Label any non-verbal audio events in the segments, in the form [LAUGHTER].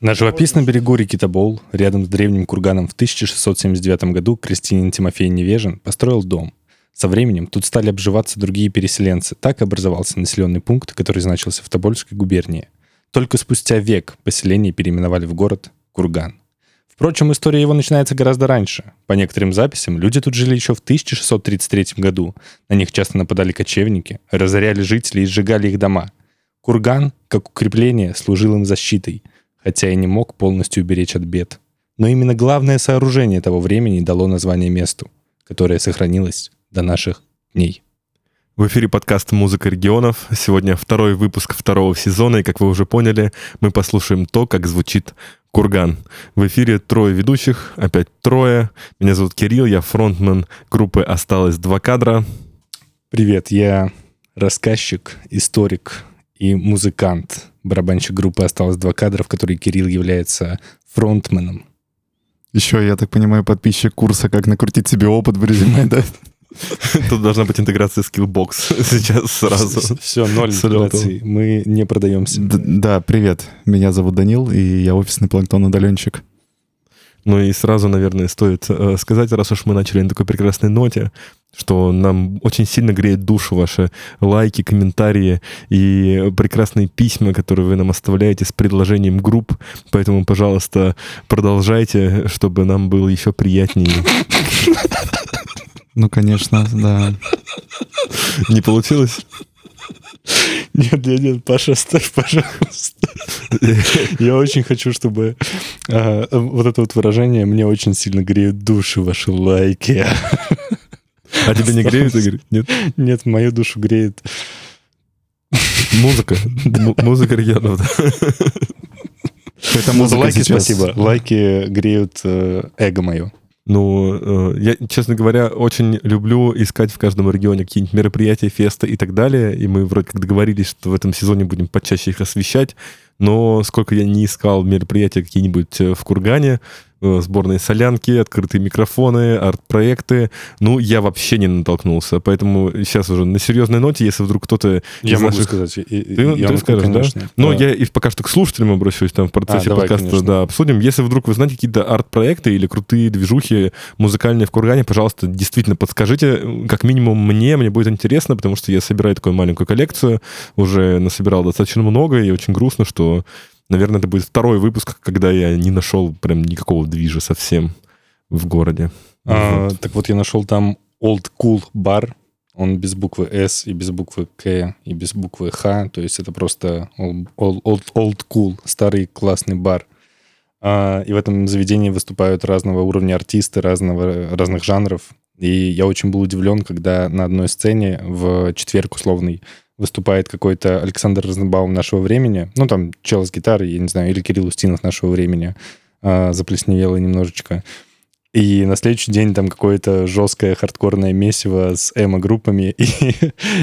На живописном берегу реки Тобол, рядом с древним курганом в 1679 году крестьянин Тимофей Невежин построил дом. Со временем тут стали обживаться другие переселенцы. Так образовался населенный пункт, который значился в Тобольской губернии. Только спустя век поселение переименовали в город Курган. Впрочем, история его начинается гораздо раньше. По некоторым записям, люди тут жили еще в 1633 году. На них часто нападали кочевники, разоряли жителей и сжигали их дома. Курган, как укрепление, служил им защитой – хотя и не мог полностью уберечь от бед. Но именно главное сооружение того времени дало название месту, которое сохранилось до наших дней. В эфире подкаст «Музыка регионов». Сегодня второй выпуск второго сезона, и, как вы уже поняли, мы послушаем то, как звучит Курган. В эфире трое ведущих, опять трое. Меня зовут Кирилл, я фронтмен группы «Осталось два кадра». Привет, я рассказчик, историк и музыкант. Барабанщик группы «Осталось два кадра», в которой Кирилл является фронтменом. Еще, я так понимаю, подписчик курса «Как накрутить себе опыт в резюме», да? Тут должна быть интеграция Skillbox [LAUGHS] сейчас сразу. Все, ноль интеграции. Мы не продаемся. Да, привет. Меня зовут Данил, и я офисный планктон-удаленщик. Ну и сразу, наверное, стоит э, сказать, раз уж мы начали на такой прекрасной ноте, что нам очень сильно греет душу ваши лайки, комментарии и прекрасные письма, которые вы нам оставляете с предложением групп. Поэтому, пожалуйста, продолжайте, чтобы нам было еще приятнее. Ну, конечно, да. Не получилось? Нет, нет, нет, Паша, оставь, пожалуйста. Я очень хочу, чтобы вот это вот выражение «мне очень сильно греют души ваши лайки». А тебе не греют, Игорь? Нет? Нет, мою душу греет... Музыка. Музыка регионов. Это музыка Лайки, спасибо. Лайки греют э, эго мое. Ну, э, я, честно говоря, очень люблю искать в каждом регионе какие-нибудь мероприятия, фесты и так далее. И мы вроде как договорились, что в этом сезоне будем почаще их освещать. Но сколько я не искал мероприятия какие-нибудь э, в Кургане, сборные солянки, открытые микрофоны, арт-проекты. Ну, я вообще не натолкнулся. Поэтому сейчас уже на серьезной ноте, если вдруг кто-то Я могу наших... сказать. Ты, я ты могу, скажешь, конечно. да? Но я и пока что к слушателям обращусь, там в процессе а, давай, подкаста конечно. да, обсудим. Если вдруг вы знаете какие-то арт-проекты или крутые движухи музыкальные в Кургане, пожалуйста, действительно подскажите. Как минимум мне, мне будет интересно, потому что я собираю такую маленькую коллекцию, уже насобирал достаточно много, и очень грустно, что Наверное, это будет второй выпуск, когда я не нашел прям никакого движа совсем в городе. А, вот. Так вот, я нашел там Old Cool бар. Он без буквы S и без буквы К и без буквы Х. То есть это просто old, old, old cool, старый классный бар. А, и в этом заведении выступают разного уровня артисты, разного, разных жанров. И я очень был удивлен, когда на одной сцене в четверг условный выступает какой-то Александр Разнобаум нашего времени, ну, там, чел с гитарой, я не знаю, или Кирилл Устинов нашего времени, а, заплесневело немножечко. И на следующий день там какое-то жесткое хардкорное месиво с эмо-группами [LAUGHS] и,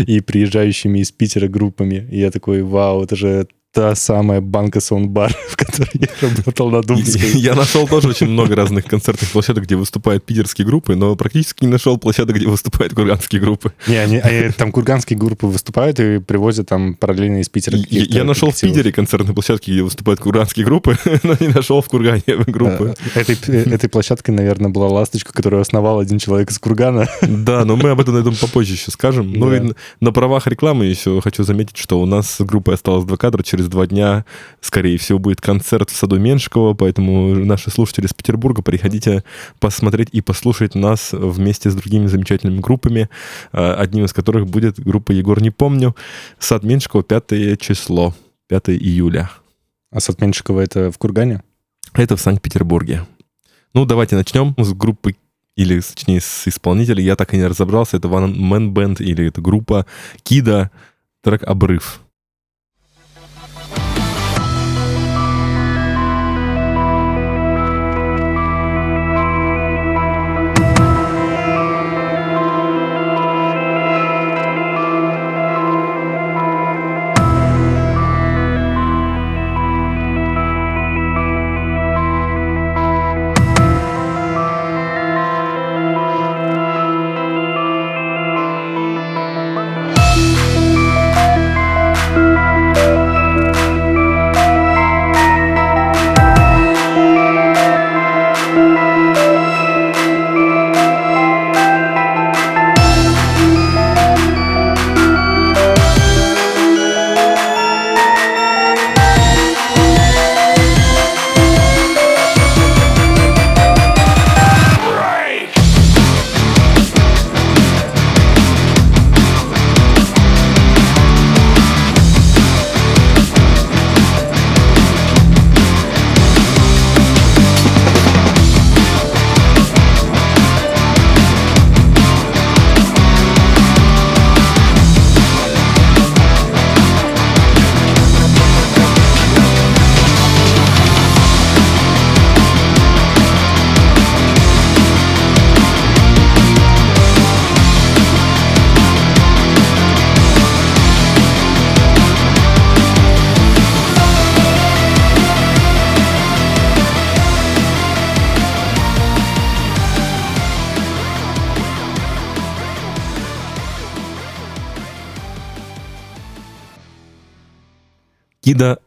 и приезжающими из Питера группами. И я такой, вау, это же та самая банка саундбар, [LAUGHS] в которой я работал на Думской. Я нашел тоже очень много разных концертных площадок, где выступают питерские группы, но практически не нашел площадок, где выступают курганские группы. Не, они, они, там курганские группы выступают и привозят там параллельно из Питера Я, я нашел в Питере концертные площадки, где выступают курганские группы, [LAUGHS] но не нашел в Кургане [LAUGHS] группы. Этой, этой площадкой, наверное, была «Ласточка», которую основал один человек из Кургана. Да, но мы об этом, наверное, попозже еще скажем. Ну и на правах рекламы еще хочу заметить, что у нас с группой осталось два кадра через через два дня, скорее всего, будет концерт в саду Меншикова, поэтому наши слушатели из Петербурга, приходите посмотреть и послушать нас вместе с другими замечательными группами, а, одним из которых будет группа «Егор не помню», сад Меншикова, 5 число, 5 июля. А сад Меншикова это в Кургане? Это в Санкт-Петербурге. Ну, давайте начнем с группы или, точнее, с исполнителя. Я так и не разобрался, это One Man Band или это группа Кида, трек «Обрыв».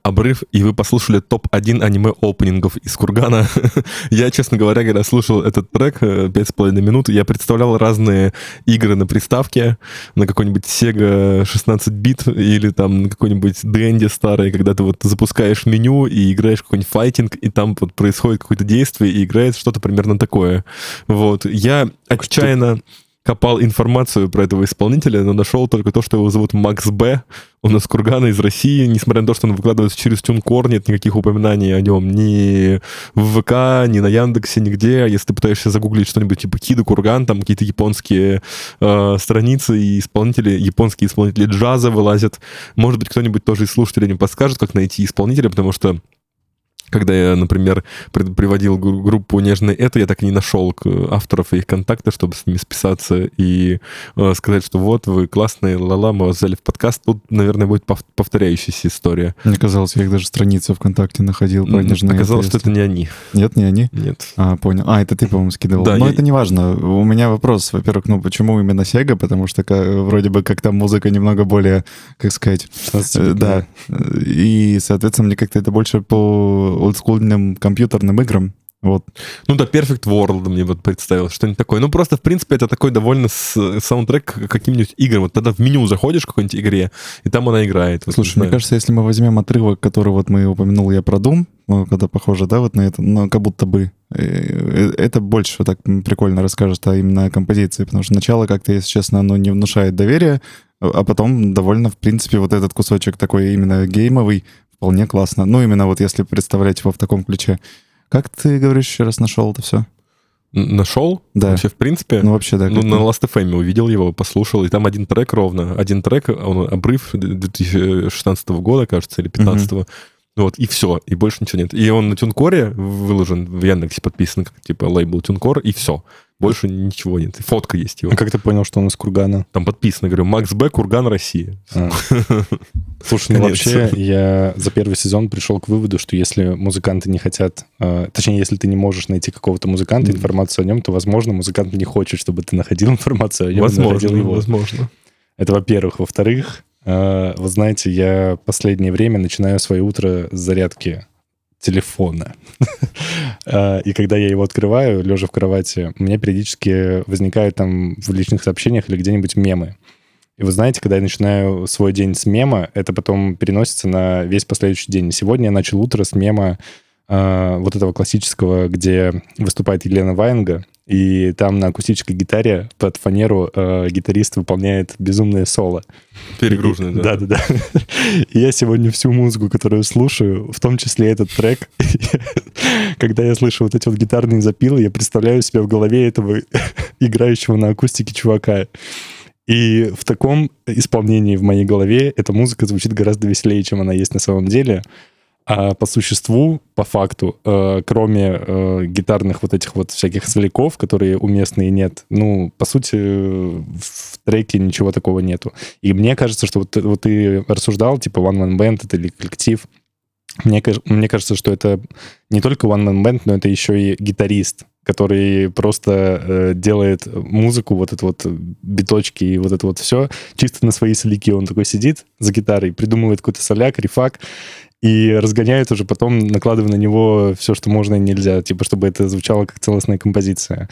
Обрыв, и вы послушали топ-1 аниме-опенингов из Кургана. [LAUGHS] я, честно говоря, когда слушал этот трек э, пять с половиной минут, я представлял разные игры на приставке, на какой-нибудь Sega 16 бит или там на какой-нибудь Dendy старый, когда ты вот запускаешь меню и играешь какой-нибудь файтинг, и там вот происходит какое-то действие, и играет что-то примерно такое. Вот. Я отчаянно копал информацию про этого исполнителя, но нашел только то, что его зовут Макс Б. Он из Кургана, из России. Несмотря на то, что он выкладывается через TuneCore, нет никаких упоминаний о нем ни в ВК, ни на Яндексе, нигде. Если ты пытаешься загуглить что-нибудь типа Кида Курган, там какие-то японские э, страницы и исполнители, японские исполнители джаза вылазят. Может быть, кто-нибудь тоже из слушателей не подскажет, как найти исполнителя, потому что когда я, например, приводил группу «Нежное это», я так и не нашел авторов и их контакты, чтобы с ними списаться и э, сказать, что вот, вы классные, ла-ла, мы вас взяли в подкаст. Тут, наверное, будет повторяющаяся история. Мне казалось, я их даже страницу ВКонтакте находил про «Нежное Оказалось, что это не они. Нет, не они? Нет. А, понял. А, это ты, по-моему, скидывал. Да, Но я... это не важно. У меня вопрос, во-первых, ну, почему именно Sega? Потому что вроде бы как там музыка немного более, как сказать... Э, да. И, соответственно, мне как-то это больше по олдскульным компьютерным играм. Вот. Ну да, Perfect World мне вот представил, что-нибудь такое. Ну просто, в принципе, это такой довольно саундтрек к каким-нибудь играм. Вот тогда в меню заходишь в какой-нибудь игре, и там она играет. Вот, Слушай, мне кажется, если мы возьмем отрывок, который вот мы упомянул я про Doom, ну, когда похоже, да, вот на это, ну, как будто бы, э, э, это больше так прикольно расскажет о именно композиции, потому что начало как-то, если честно, оно не внушает доверия, а потом довольно, в принципе, вот этот кусочек такой именно геймовый, вполне классно. Ну, именно вот если представлять его в таком ключе. Как ты, говоришь, еще раз нашел это все? Нашел? Да. Вообще, в принципе? Ну, вообще, да. Ну, на Last.fm увидел его, послушал, и там один трек ровно. Один трек, он обрыв 2016 года, кажется, или 2015 угу. Вот, и все, и больше ничего нет. И он на Тюнкоре выложен, в Яндексе подписан, как типа лейбл Тюнкор, и все. Больше ничего нет. И фотка есть его. А как ты понял, что он из Кургана? Там подписано, говорю, Макс Б, Курган, Россия. А. [LAUGHS] Слушай, ну вообще я за первый сезон пришел к выводу, что если музыканты не хотят, э, точнее, если ты не можешь найти какого-то музыканта, информацию о нем, то, возможно, музыкант не хочет, чтобы ты находил информацию о нем. Возможно, его. возможно. Это во-первых. Во-вторых, э, вы знаете, я последнее время начинаю свое утро с зарядки телефона. А, [LAUGHS] и когда я его открываю, лежа в кровати, у меня периодически возникают там в личных сообщениях или где-нибудь мемы. И вы знаете, когда я начинаю свой день с мема, это потом переносится на весь последующий день. Сегодня я начал утро с мема э, вот этого классического, где выступает Елена Ваенга, и там на акустической гитаре под фанеру э, гитарист выполняет безумное соло. Перегруженное, да? Да-да-да. [LAUGHS] Я сегодня всю музыку, которую слушаю, в том числе этот трек, [LAUGHS] когда я слышу вот эти вот гитарные запилы, я представляю себя в голове этого [LAUGHS] играющего на акустике чувака. И в таком исполнении в моей голове эта музыка звучит гораздо веселее, чем она есть на самом деле. А по существу, по факту, э, кроме э, гитарных вот этих вот всяких соляков, которые уместные нет, ну, по сути, в треке ничего такого нету. И мне кажется, что вот, вот ты рассуждал, типа One Man Band это или коллектив, мне, мне кажется, что это не только One Man Band, но это еще и гитарист, который просто э, делает музыку, вот это вот биточки и вот это вот все, чисто на свои соляки. Он такой сидит за гитарой, придумывает какой-то соляк, рифак, и разгоняет уже потом, накладывая на него все, что можно и нельзя, типа, чтобы это звучало как целостная композиция.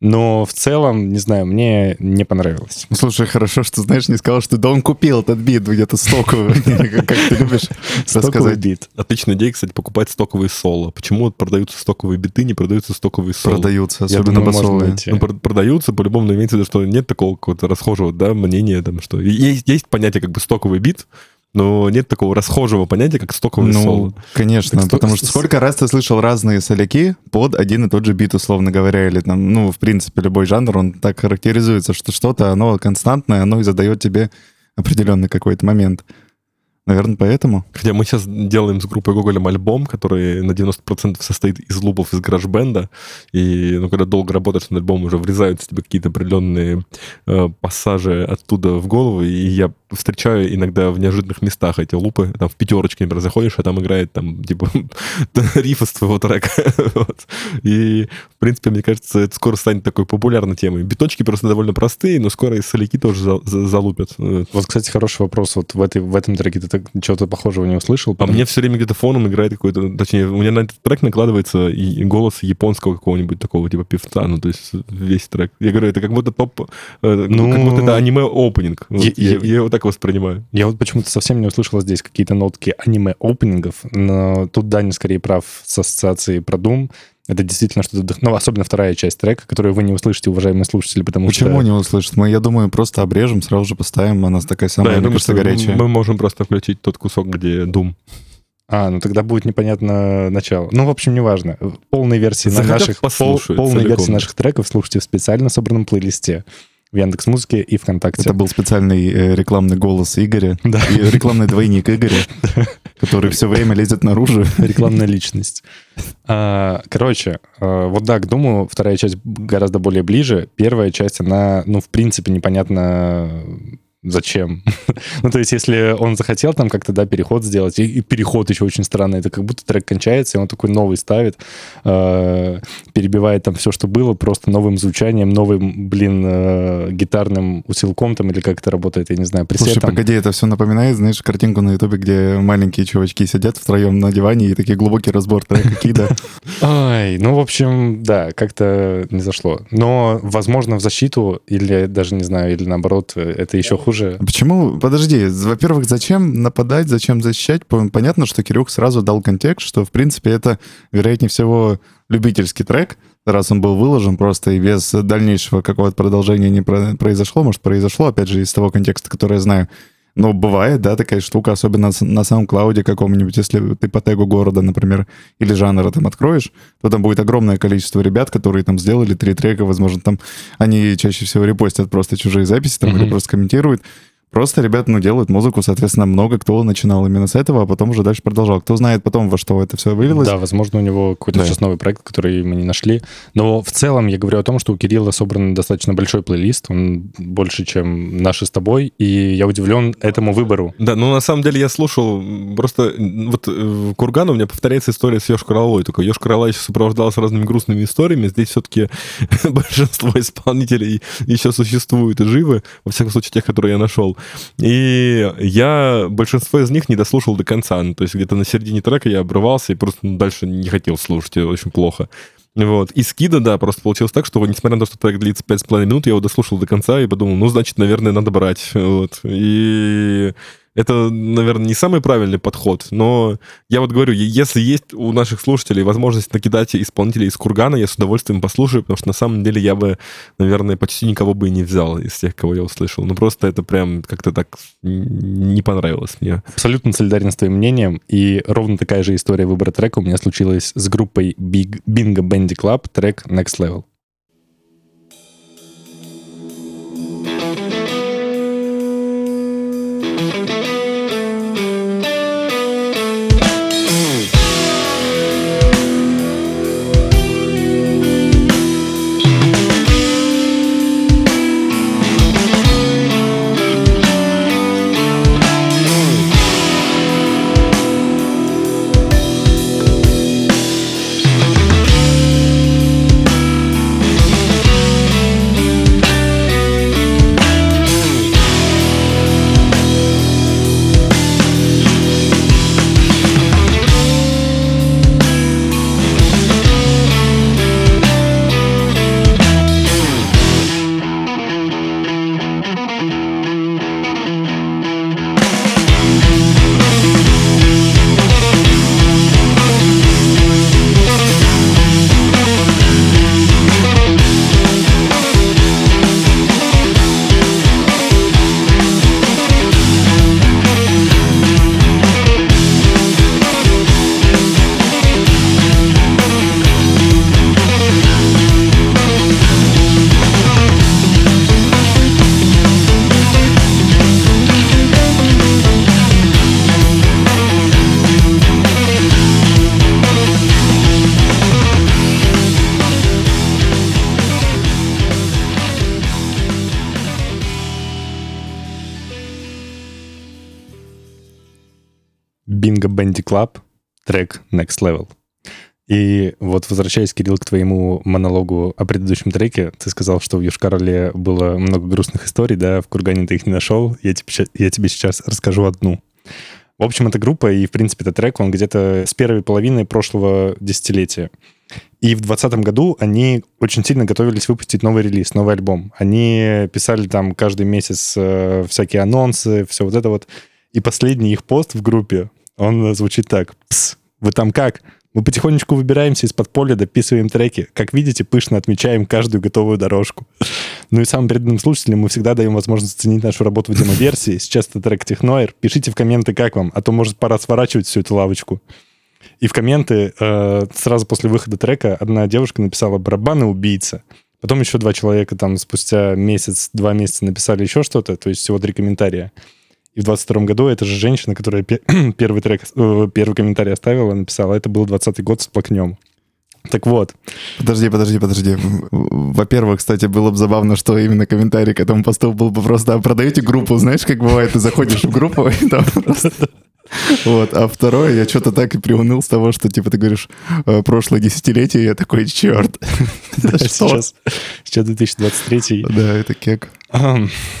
Но в целом, не знаю, мне не понравилось. Слушай, хорошо, что, знаешь, не сказал, что да он купил этот бит где-то стоковый, [LAUGHS] как ты любишь рассказать. бит. Отличная идея, кстати, покупать стоковые соло. Почему продаются стоковые биты, не продаются стоковые соло? Продаются, особенно басовые. Ну, продаются, по-любому, имеется в виду, что нет такого какого-то расхожего да, мнения, там, что есть понятие как бы стоковый бит, но нет такого расхожего понятия, как стоковый ну, соло. конечно, так, потому что сколько раз ты слышал разные соляки под один и тот же бит, условно говоря, или там, ну, в принципе, любой жанр, он так характеризуется, что что-то, оно константное, оно и задает тебе определенный какой-то момент. Наверное, поэтому. Хотя мы сейчас делаем с группой Гоголем альбом, который на 90% состоит из лупов из гараж-бенда, и ну, когда долго работаешь над альбомом, уже врезаются тебе какие-то определенные э, пассажи оттуда в голову, и я встречаю иногда в неожиданных местах эти лупы. Там в пятерочке, например, заходишь, а там играет там, типа, риф из твоего трека. вот. И, в принципе, мне кажется, это скоро станет такой популярной темой. Биточки просто довольно простые, но скоро и соляки тоже за, за, залупят. Вот, кстати, хороший вопрос. Вот в, этой, в этом треке ты так, чего-то похожего не услышал? А мне все время где-то фоном играет какой-то... Точнее, у меня на этот трек накладывается и голос японского какого-нибудь такого типа певца, ну, то есть весь трек. Я говорю, это как будто топ... Э, ну, как будто это аниме-опенинг. Вот, я, я, я, я его так воспринимаю. Я вот почему-то совсем не услышал здесь какие-то нотки аниме-опенингов, но тут Даня скорее прав с ассоциацией про Doom. Это действительно что-то... Ну, особенно вторая часть трека, которую вы не услышите, уважаемые слушатели, потому Почему что... Почему не услышат? Мы, я думаю, просто обрежем, сразу же поставим, она такая самая, да, я думаю, что горячая. Мы можем просто включить тот кусок, где Doom. А, ну тогда будет непонятно начало. Ну, в общем, неважно. Полные версии на наших, пол, полные версии наших треков слушайте в специально собранном плейлисте в Яндекс Музыке и ВКонтакте. Это был специальный э, рекламный голос Игоря. Да. И рекламный двойник Игоря, [LAUGHS] который все время лезет наружу. Рекламная личность. А, короче, а, вот да, к Думу вторая часть гораздо более ближе. Первая часть, она, ну, в принципе, непонятно зачем? [LAUGHS] ну, то есть, если он захотел там как-то, да, переход сделать, и, и переход еще очень странный, это как будто трек кончается, и он такой новый ставит, э, перебивает там все, что было, просто новым звучанием, новым, блин, э, гитарным усилком там, или как это работает, я не знаю, пресетом. Слушай, погоди, это все напоминает, знаешь, картинку на ютубе, где маленькие чувачки сидят втроем на диване, и такие глубокий разбор да. [LAUGHS] Ай, ну, в общем, да, как-то не зашло. Но, возможно, в защиту, или даже, не знаю, или наоборот, это еще хуже хуже. Почему? Подожди. Во-первых, зачем нападать, зачем защищать? Понятно, что Кирюх сразу дал контекст, что, в принципе, это, вероятнее всего, любительский трек, раз он был выложен просто и без дальнейшего какого-то продолжения не произошло. Может, произошло, опять же, из того контекста, который я знаю. Но бывает, да, такая штука, особенно на самом клауде каком-нибудь, если ты по тегу города, например, или жанра там откроешь, то там будет огромное количество ребят, которые там сделали три трека, возможно, там они чаще всего репостят просто чужие записи, там, mm-hmm. или просто комментируют. Просто ребята, ну, делают музыку, соответственно, много кто начинал именно с этого, а потом уже дальше продолжал. Кто знает потом, во что это все вылилось. Да, возможно, у него какой-то да. сейчас новый проект, который мы не нашли. Но в целом я говорю о том, что у Кирилла собран достаточно большой плейлист, он больше, чем наши с тобой, и я удивлен этому выбору. Да, ну, на самом деле я слушал, просто вот в э, Кургану у меня повторяется история с Ёж Королой, только Ёж Корола еще сопровождалась разными грустными историями, здесь все-таки [LAUGHS] большинство исполнителей еще существуют и живы, во всяком случае, тех, которые я нашел. И я большинство из них не дослушал до конца. Ну, то есть где-то на середине трека я обрывался и просто ну, дальше не хотел слушать. Это очень плохо. Вот. И скида, да, просто получилось так, что, несмотря на то, что трек длится 5,5 минут, я его дослушал до конца и подумал, ну, значит, наверное, надо брать. Вот. И это, наверное, не самый правильный подход, но я вот говорю, если есть у наших слушателей возможность накидать исполнителей из Кургана, я с удовольствием послушаю, потому что на самом деле я бы, наверное, почти никого бы и не взял из тех, кого я услышал. Ну, просто это прям как-то так не понравилось мне. Абсолютно солидарен с твоим мнением, и ровно такая же история выбора трека у меня случилась с группой Big, Bingo Bandy Club, трек Next Level. Трек Next Level. И вот возвращаясь, Кирилл, к твоему монологу о предыдущем треке, ты сказал, что в Южкарле было много грустных историй, да, в Кургане ты их не нашел. Я тебе, я тебе сейчас расскажу одну. В общем, это группа, и, в принципе, это трек, он где-то с первой половины прошлого десятилетия. И в 2020 году они очень сильно готовились выпустить новый релиз, новый альбом. Они писали там каждый месяц э, всякие анонсы, все вот это вот. И последний их пост в группе, он звучит так. «Пс, вы там как? Мы потихонечку выбираемся из-под поля, дописываем треки. Как видите, пышно отмечаем каждую готовую дорожку. Ну и самым преданным слушателям мы всегда даем возможность оценить нашу работу в демо-версии. Сейчас это трек Техноир. Пишите в комменты, как вам, а то, может, пора сворачивать всю эту лавочку. И в комменты э, сразу после выхода трека одна девушка написала «барабаны убийца». Потом еще два человека там спустя месяц, два месяца написали еще что-то, то есть всего три комментария. И в 22 году эта же женщина, которая [CLEARS THROAT] первый трек, э, первый комментарий оставила, написала, это был 20 год с плакнем. Так вот. Подожди, подожди, подожди. Во-первых, кстати, было бы забавно, что именно комментарий к этому посту был бы просто «А «продаете группу?» Знаешь, как бывает, ты заходишь в группу, и там просто вот. А второе, я что-то так и приуныл с того, что, типа, ты говоришь, «Э, прошлое десятилетие, я такой, черт. [LAUGHS] Сейчас, сейчас 2023. Да, это кек.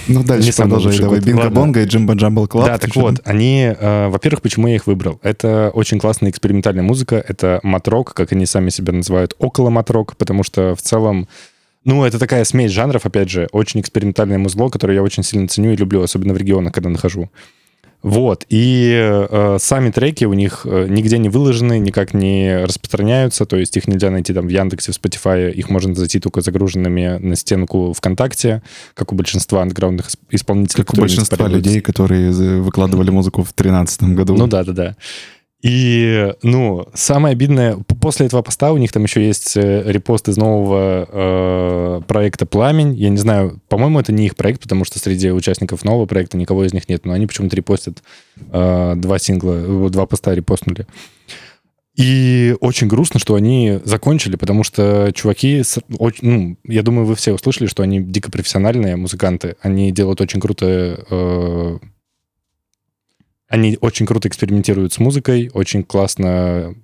Ну, дальше продолжай. Давай, Бинго Бонго и Джимба Джамбл Клаб. Да, так вот, они, э, во-первых, почему я их выбрал? Это очень классная экспериментальная музыка, это math rock, как они сами себя называют, около math rock, потому что в целом ну, это такая смесь жанров, опять же, очень экспериментальное музло, которое я очень сильно ценю и люблю, особенно в регионах, когда нахожу. Вот, и э, сами треки у них э, нигде не выложены, никак не распространяются, то есть их нельзя найти там в Яндексе, в Spotify, их можно найти только загруженными на стенку ВКонтакте, как у большинства андеграундных исполнителей. Как у большинства людей, которые выкладывали музыку в 2013 году. Ну да, да, да. И, ну, самое обидное, после этого поста у них там еще есть э, репост из нового э, проекта «Пламень». Я не знаю, по-моему, это не их проект, потому что среди участников нового проекта никого из них нет, но они почему-то репостят э, два сингла, два поста репостнули. И очень грустно, что они закончили, потому что чуваки, ну, я думаю, вы все услышали, что они дико профессиональные музыканты. Они делают очень круто э, они очень круто экспериментируют с музыкой, очень классно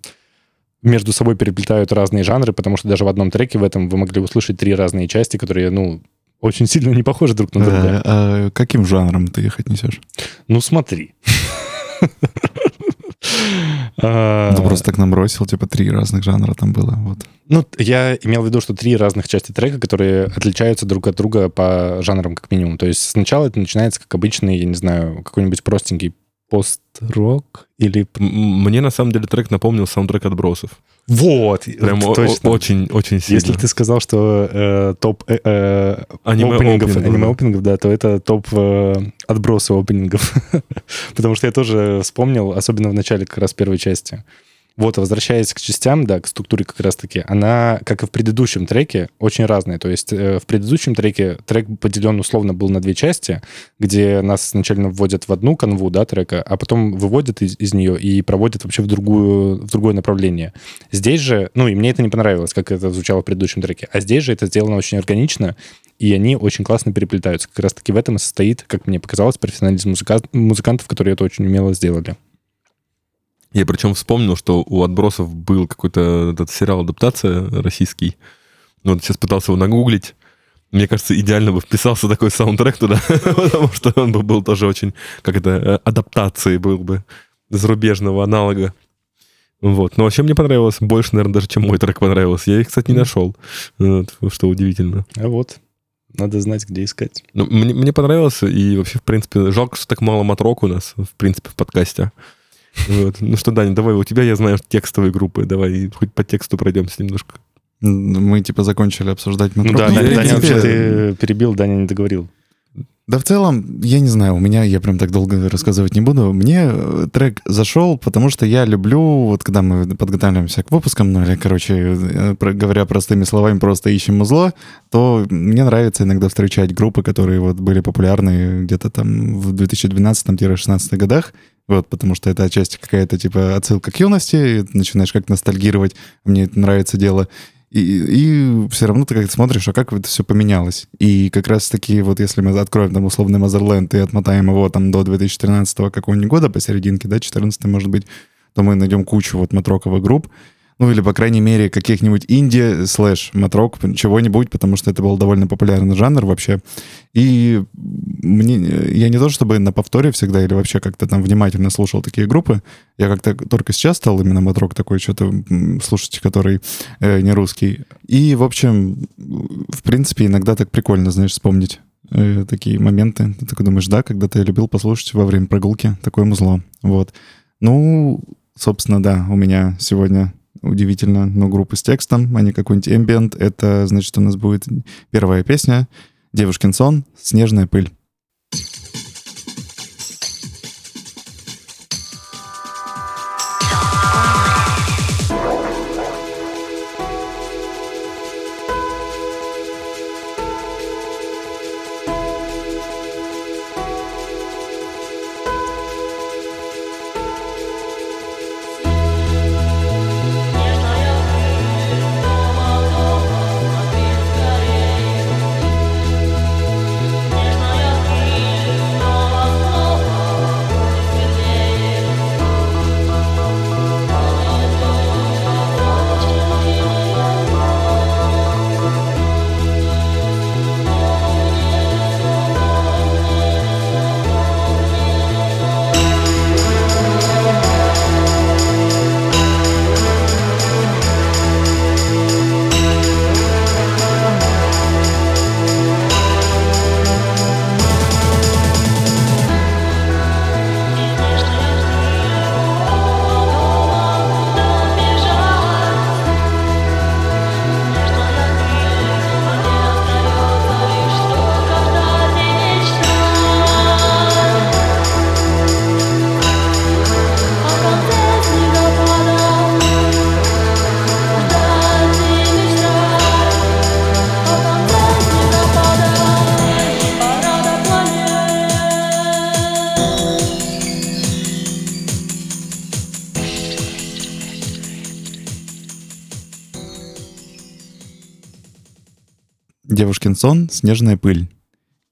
между собой переплетают разные жанры, потому что даже в одном треке в этом вы могли услышать три разные части, которые, ну, очень сильно не похожи друг на друга. А, а каким жанром ты их отнесешь? Ну, смотри. [LAUGHS] А, ну, просто так нам бросил, типа, три разных жанра там было. Вот. Ну, я имел в виду, что три разных части трека, которые отличаются друг от друга по жанрам, как минимум. То есть сначала это начинается как обычный, я не знаю, какой-нибудь простенький пост-рок или... Мне на самом деле трек напомнил саундтрек отбросов. Вот, Прям точно. очень, очень сильно. Если ты сказал, что э, топ э, э, аниме опенингов, аниме опенингов, да, то это топ э, отбросы опенингов. [LAUGHS] Потому что я тоже вспомнил, особенно в начале как раз первой части. Вот, возвращаясь к частям, да, к структуре как раз-таки, она, как и в предыдущем треке, очень разная. То есть э, в предыдущем треке трек поделен условно был на две части, где нас сначала вводят в одну канву, да, трека, а потом выводят из, из нее и проводят вообще в, другую, в другое направление. Здесь же, ну и мне это не понравилось, как это звучало в предыдущем треке, а здесь же это сделано очень органично, и они очень классно переплетаются. Как раз-таки в этом и состоит, как мне показалось, профессионализм музыка- музыкантов, которые это очень умело сделали. Я причем вспомнил, что у «Отбросов» был какой-то этот сериал адаптация российский. Ну, вот сейчас пытался его нагуглить. Мне кажется, идеально бы вписался такой саундтрек туда, [LAUGHS] потому что он бы был тоже очень, как это, э, адаптацией был бы зарубежного аналога. Вот. Но вообще мне понравилось больше, наверное, даже, чем мой трек понравился. Я их, кстати, не нашел, что удивительно. А вот, надо знать, где искать. Ну, мне, мне понравилось, и вообще, в принципе, жалко, что так мало матрок у нас, в принципе, в подкасте. Вот. Ну что, Даня, давай, у тебя, я знаю, текстовые группы, давай хоть по тексту пройдемся немножко. Мы, типа, закончили обсуждать метро. Ну, да, Даня, Даня вообще ты [LAUGHS] перебил, Даня не договорил. Да в целом, я не знаю, у меня, я прям так долго рассказывать не буду. Мне э, трек зашел, потому что я люблю, вот когда мы подготавливаемся к выпускам, ну или, короче, э, говоря простыми словами, просто ищем музло, то мне нравится иногда встречать группы, которые вот были популярны где-то там в 2012-16 годах, вот, потому что это отчасти какая-то, типа, отсылка к юности, начинаешь как ностальгировать, мне это нравится дело. И, и все равно ты как-то смотришь, а как это все поменялось. И как раз-таки вот если мы откроем там условный Мазерленд и отмотаем его там до 2013 какого-нибудь года посерединке, да, 14 может быть, то мы найдем кучу вот матроковых групп, ну или, по крайней мере, каких-нибудь инди слэш матрок, чего-нибудь, потому что это был довольно популярный жанр вообще. И мне, я не то чтобы на повторе всегда или вообще как-то там внимательно слушал такие группы, я как-то только сейчас стал именно матрок такой что-то слушать, который э, не русский. И, в общем, в принципе, иногда так прикольно, знаешь, вспомнить э, такие моменты. Ты такой думаешь, да, когда ты любил послушать во время прогулки такое музло. Вот. Ну, собственно, да, у меня сегодня удивительно, но группы с текстом, а не какой-нибудь ambient. Это, значит, у нас будет первая песня «Девушкин сон. Снежная пыль». «Девушкин сон. Снежная пыль».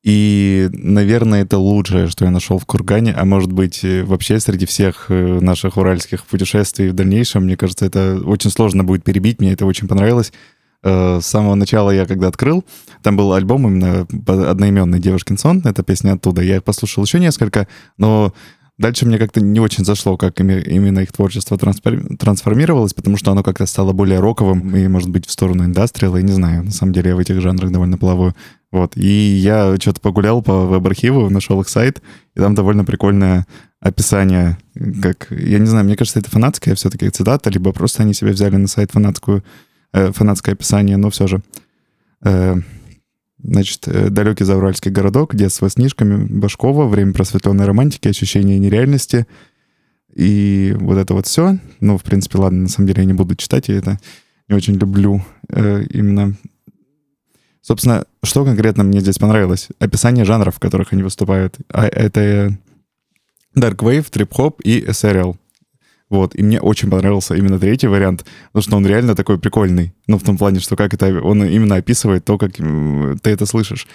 И, наверное, это лучшее, что я нашел в Кургане, а может быть, э, вообще среди всех э, наших уральских путешествий в дальнейшем. Мне кажется, это очень сложно будет перебить, мне это очень понравилось. Э, с самого начала я когда открыл, там был альбом именно одноименный «Девушкин сон», эта песня оттуда. Я послушал еще несколько, но Дальше мне как-то не очень зашло, как именно их творчество трансформировалось, потому что оно как-то стало более роковым и, может быть, в сторону индастриала, я не знаю. На самом деле я в этих жанрах довольно плаваю. Вот. И я что-то погулял по веб-архиву, нашел их сайт, и там довольно прикольное описание, как... Я не знаю, мне кажется, это фанатская все-таки цитата, либо просто они себе взяли на сайт фанатскую, э, фанатское описание, но все же. Э, Значит, э, далекий зауральский городок, детство с книжками Башкова, время просветленной романтики, ощущение нереальности. И вот это вот все. Ну, в принципе, ладно, на самом деле я не буду читать, я это не очень люблю. Э, именно... Собственно, что конкретно мне здесь понравилось? Описание жанров, в которых они выступают. А это Dark Wave, Trip Hop и SRL. Вот, и мне очень понравился именно третий вариант, потому что он реально такой прикольный. Ну, в том плане, что как это, он именно описывает то, как ты это слышишь.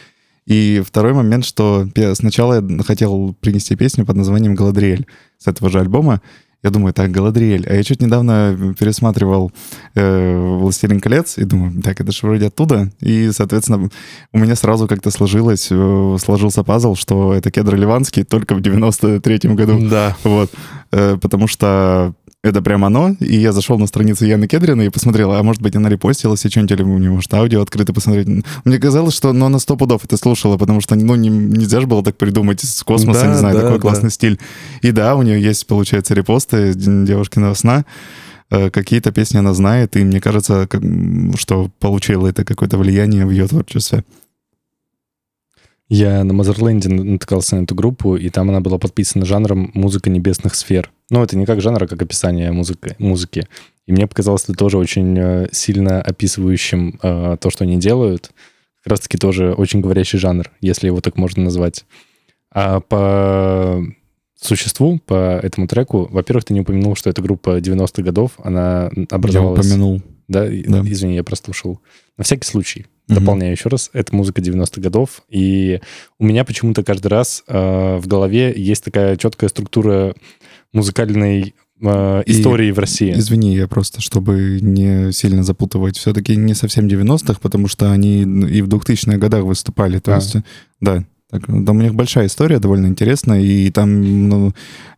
И второй момент, что сначала я хотел принести песню под названием «Галадриэль» с этого же альбома. Я думаю, так, Галадриэль. А я чуть недавно пересматривал э, «Властелин колец» и думаю, так, это же вроде оттуда. И, соответственно, у меня сразу как-то сложилось, э, сложился пазл, что это кедр ливанский только в 93-м году. Да. Вот. Э, потому что это прям оно, и я зашел на страницу Яны Кедрина и посмотрел, а может быть она репостилась, и что-нибудь, или у него может аудио открыто посмотреть. Мне казалось, что ну, она сто пудов это слушала, потому что ну, не, нельзя же было так придумать с космоса, да, не знаю, да, такой да. классный стиль. И да, у нее есть, получается, репосты девушкиного сна, э, какие-то песни она знает, и мне кажется, как, что получило это какое-то влияние в ее творчестве. Я на Мазерленде натыкался на эту группу, и там она была подписана жанром «Музыка небесных сфер». Ну, это не как жанр, а как описание музыки. музыки. И мне показалось это тоже очень э, сильно описывающим э, то, что они делают. Как раз-таки тоже очень говорящий жанр, если его так можно назвать. А по существу, по этому треку, во-первых, ты не упомянул, что эта группа 90-х годов, она образовалась... Я упомянул. да? да? Извини, я прослушал. На всякий случай, угу. дополняю еще раз, это музыка 90-х годов, и у меня почему-то каждый раз э, в голове есть такая четкая структура музыкальной э, истории и, в России. Извини, я просто, чтобы не сильно запутывать, все-таки не совсем 90-х, потому что они и в 2000-х годах выступали, то а. есть, да, так, там у них большая история, довольно интересная, и там ну,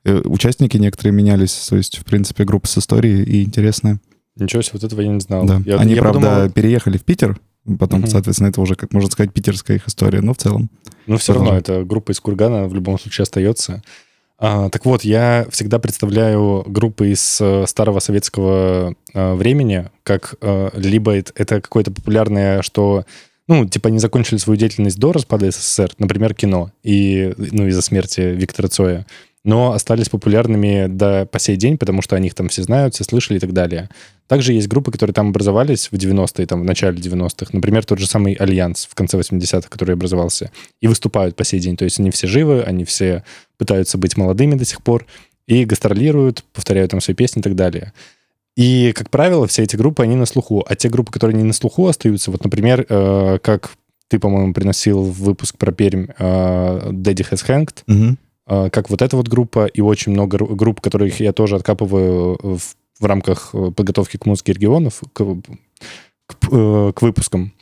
э, участники некоторые менялись, то есть, в принципе, группа с историей и интересная. Ничего себе, вот этого я не знал. Да. Я, Они, я правда, подумал... переехали в Питер, потом, угу. соответственно, это уже, как можно сказать, питерская их история, но в целом. Ну, все равно, это группа из Кургана в любом случае остается. А, так вот, я всегда представляю группы из э, старого советского а, времени, как а, либо это какое-то популярное, что ну, типа, они закончили свою деятельность до распада СССР, например, кино, и, ну, из-за смерти Виктора Цоя, но остались популярными до по сей день, потому что о них там все знают, все слышали и так далее. Также есть группы, которые там образовались в 90-е, там, в начале 90-х. Например, тот же самый Альянс в конце 80-х, который образовался, и выступают по сей день. То есть они все живы, они все пытаются быть молодыми до сих пор, и гастролируют, повторяют там свои песни и так далее. И, как правило, все эти группы, они на слуху. А те группы, которые не на слуху остаются, вот, например, э, как ты, по-моему, приносил в выпуск про Пермь э, Daddy Has Hanged, угу. Э, как вот эта вот группа, и очень много групп, которых я тоже откапываю в, в рамках э, подготовки к музыке регионов, к, к, э, к выпускам.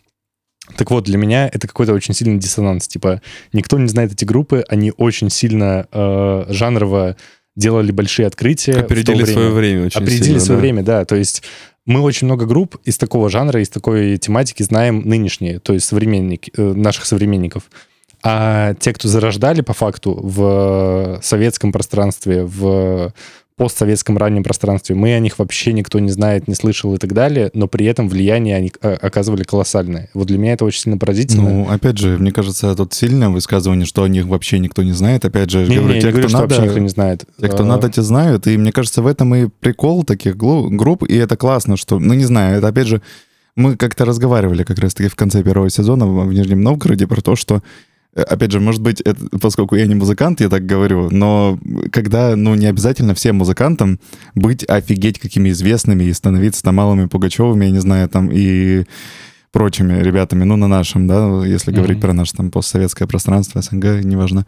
Так вот, для меня это какой-то очень сильный диссонанс. Типа, никто не знает эти группы, они очень сильно э, жанрово делали большие открытия. Опередили свое время очень Опередили сильно, свое да. время, да. То есть мы очень много групп из такого жанра, из такой тематики знаем нынешние, то есть современники, э, наших современников. А те, кто зарождали по факту в советском пространстве, в постсоветском раннем пространстве. Мы о них вообще никто не знает, не слышал и так далее, но при этом влияние они э, оказывали колоссальное. Вот для меня это очень сильно поразительно. Ну, опять же, мне кажется, тут сильное высказывание, что о них вообще никто не знает. Опять же, не, говорю, не, те, не говорю, кто надо, вообще никто не знает. Те, кто а... надо, те знают. И мне кажется, в этом и прикол таких групп, и это классно, что, ну, не знаю, это опять же, мы как-то разговаривали как раз-таки в конце первого сезона в Нижнем Новгороде про то, что опять же, может быть, это, поскольку я не музыкант, я так говорю, но когда, ну, не обязательно всем музыкантам быть офигеть какими известными и становиться там малыми Пугачевыми, я не знаю, там, и прочими ребятами, ну, на нашем, да, если mm-hmm. говорить про наше там постсоветское пространство, СНГ, неважно.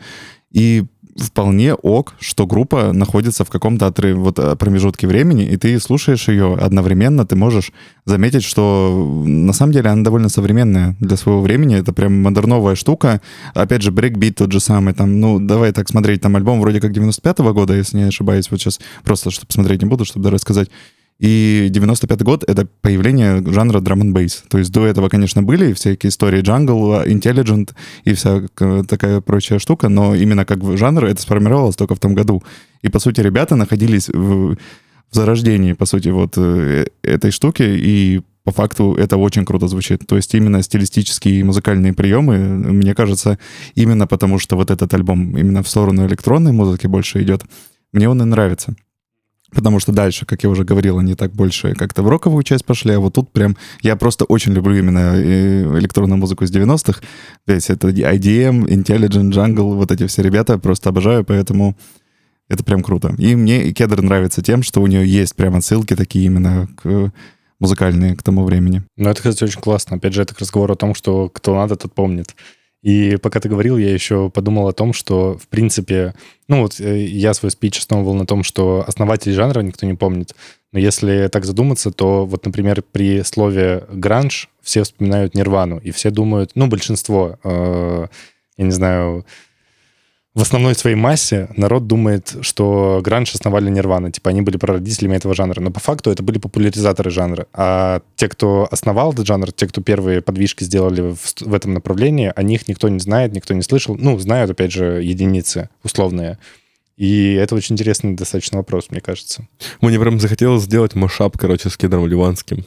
И вполне ок, что группа находится в каком-то отрыв, вот, э, промежутке времени, и ты слушаешь ее одновременно, ты можешь заметить, что на самом деле она довольно современная для своего времени, это прям модерновая штука. Опять же, брейкбит тот же самый, там, ну, давай так смотреть, там альбом вроде как 95-го года, если не ошибаюсь, вот сейчас просто, чтобы смотреть не буду, чтобы рассказать. И 95 год — это появление жанра драм н бейс. То есть до этого, конечно, были всякие истории Jungle, Intelligent и вся такая прочая штука, но именно как жанр это сформировалось только в том году. И, по сути, ребята находились в, в зарождении, по сути, вот э, этой штуки, и по факту это очень круто звучит. То есть именно стилистические и музыкальные приемы, мне кажется, именно потому что вот этот альбом именно в сторону электронной музыки больше идет, мне он и нравится. Потому что дальше, как я уже говорил, они так больше как-то в роковую часть пошли, а вот тут прям... Я просто очень люблю именно э, электронную музыку из 90-х. Весь это IDM, Intelligent, Jungle, вот эти все ребята просто обожаю, поэтому это прям круто. И мне и Кедр нравится тем, что у нее есть прям отсылки такие именно к музыкальные к тому времени. Ну, это, кстати, очень классно. Опять же, это к разговору о том, что кто надо, тот помнит. И пока ты говорил, я еще подумал о том, что, в принципе, ну вот э, я свой спич основывал на том, что основателей жанра никто не помнит. Но если так задуматься, то вот, например, при слове «гранж» все вспоминают Нирвану, и все думают, ну, большинство, э, я не знаю, в основной своей массе народ думает, что гранж основали Нирвана, типа они были прародителями этого жанра, но по факту это были популяризаторы жанра. А те, кто основал этот жанр, те, кто первые подвижки сделали в, в этом направлении, о них никто не знает, никто не слышал. Ну, знают, опять же, единицы условные. И это очень интересный достаточно вопрос, мне кажется. Мне прям захотелось сделать машап, короче, с Кедром Ливанским.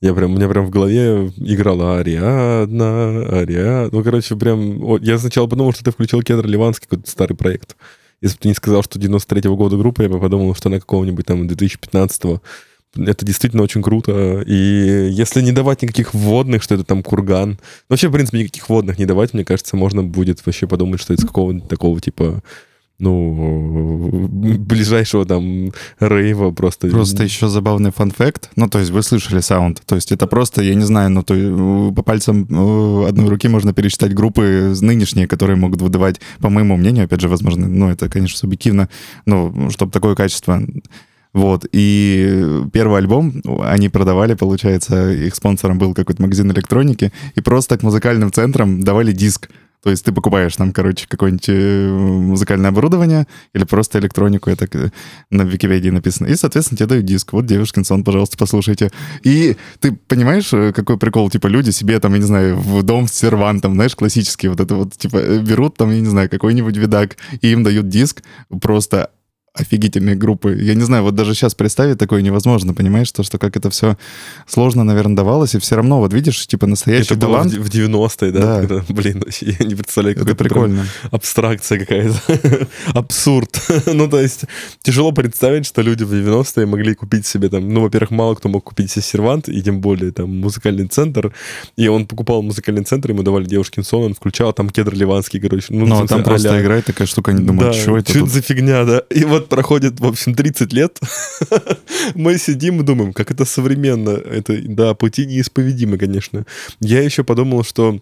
Я прям, у меня прям в голове играла Ариадна, Ариадна. Ну, короче, прям... Я сначала подумал, что ты включил Кедр Ливанский, какой-то старый проект. Если бы ты не сказал, что 93-го года группа, я бы подумал, что она какого-нибудь там 2015-го. Это действительно очень круто. И если не давать никаких вводных, что это там курган. Вообще, в принципе, никаких вводных не давать, мне кажется, можно будет вообще подумать, что это с какого-нибудь такого типа ну, ближайшего там рейва просто. Просто еще забавный фан-факт. Ну, то есть вы слышали саунд. То есть это просто, я не знаю, ну, то по пальцам одной руки можно пересчитать группы нынешние, которые могут выдавать, по моему мнению, опять же, возможно, ну, это, конечно, субъективно, но чтобы такое качество вот, и первый альбом они продавали, получается, их спонсором был какой-то магазин электроники, и просто к музыкальным центрам давали диск. То есть ты покупаешь там, короче, какое-нибудь э, музыкальное оборудование или просто электронику, это на Википедии написано. И, соответственно, тебе дают диск. Вот Девушкин сон, пожалуйста, послушайте. И ты понимаешь, э, какой прикол? Типа люди себе там, я не знаю, в дом с сервантом, знаешь, классический вот это вот, типа, э, берут там, я не знаю, какой-нибудь видак, и им дают диск просто офигительные группы. Я не знаю, вот даже сейчас представить такое невозможно, понимаешь, то, что как это все сложно, наверное, давалось, и все равно, вот видишь, типа настоящий это талант. Было в 90-е, да? да. Когда, блин, я не представляю, как это прикольно. Абстракция какая-то. [LAUGHS] Абсурд. [LAUGHS] ну, то есть, тяжело представить, что люди в 90-е могли купить себе там, ну, во-первых, мало кто мог купить себе сервант, и тем более там музыкальный центр, и он покупал музыкальный центр, ему давали девушкин сон, он включал там кедр ливанский, короче. Ну, ну а там просто играет такая штука, они думают, да, что это Что это за фигня, да? И вот проходит, в общем, 30 лет, [LAUGHS] мы сидим и думаем, как это современно. Это, да, пути неисповедимы, конечно. Я еще подумал, что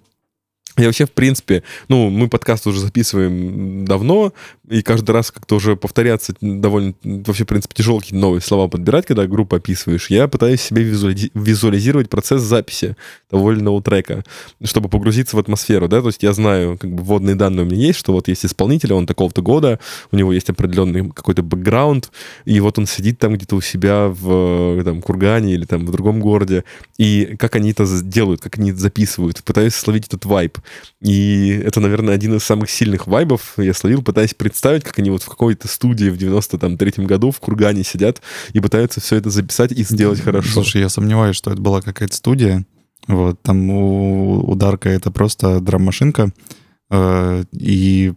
я вообще, в принципе, ну, мы подкаст уже записываем давно, и каждый раз как-то уже повторяться довольно, вообще, в принципе, тяжело какие-то новые слова подбирать, когда группу описываешь. Я пытаюсь себе визуализировать процесс записи того или трека, чтобы погрузиться в атмосферу, да, то есть я знаю, как бы, вводные данные у меня есть, что вот есть исполнитель, он такого-то года, у него есть определенный какой-то бэкграунд, и вот он сидит там где-то у себя в, там, Кургане или там в другом городе, и как они это делают, как они это записывают, пытаюсь словить этот вайб. И это, наверное, один из самых сильных вайбов я словил, пытаясь представить, как они вот в какой-то студии в 93-м году в Кургане сидят и пытаются все это записать и сделать хорошо. Слушай, я сомневаюсь, что это была какая-то студия. Вот, там у, у Дарка это просто драм-машинка. Э, и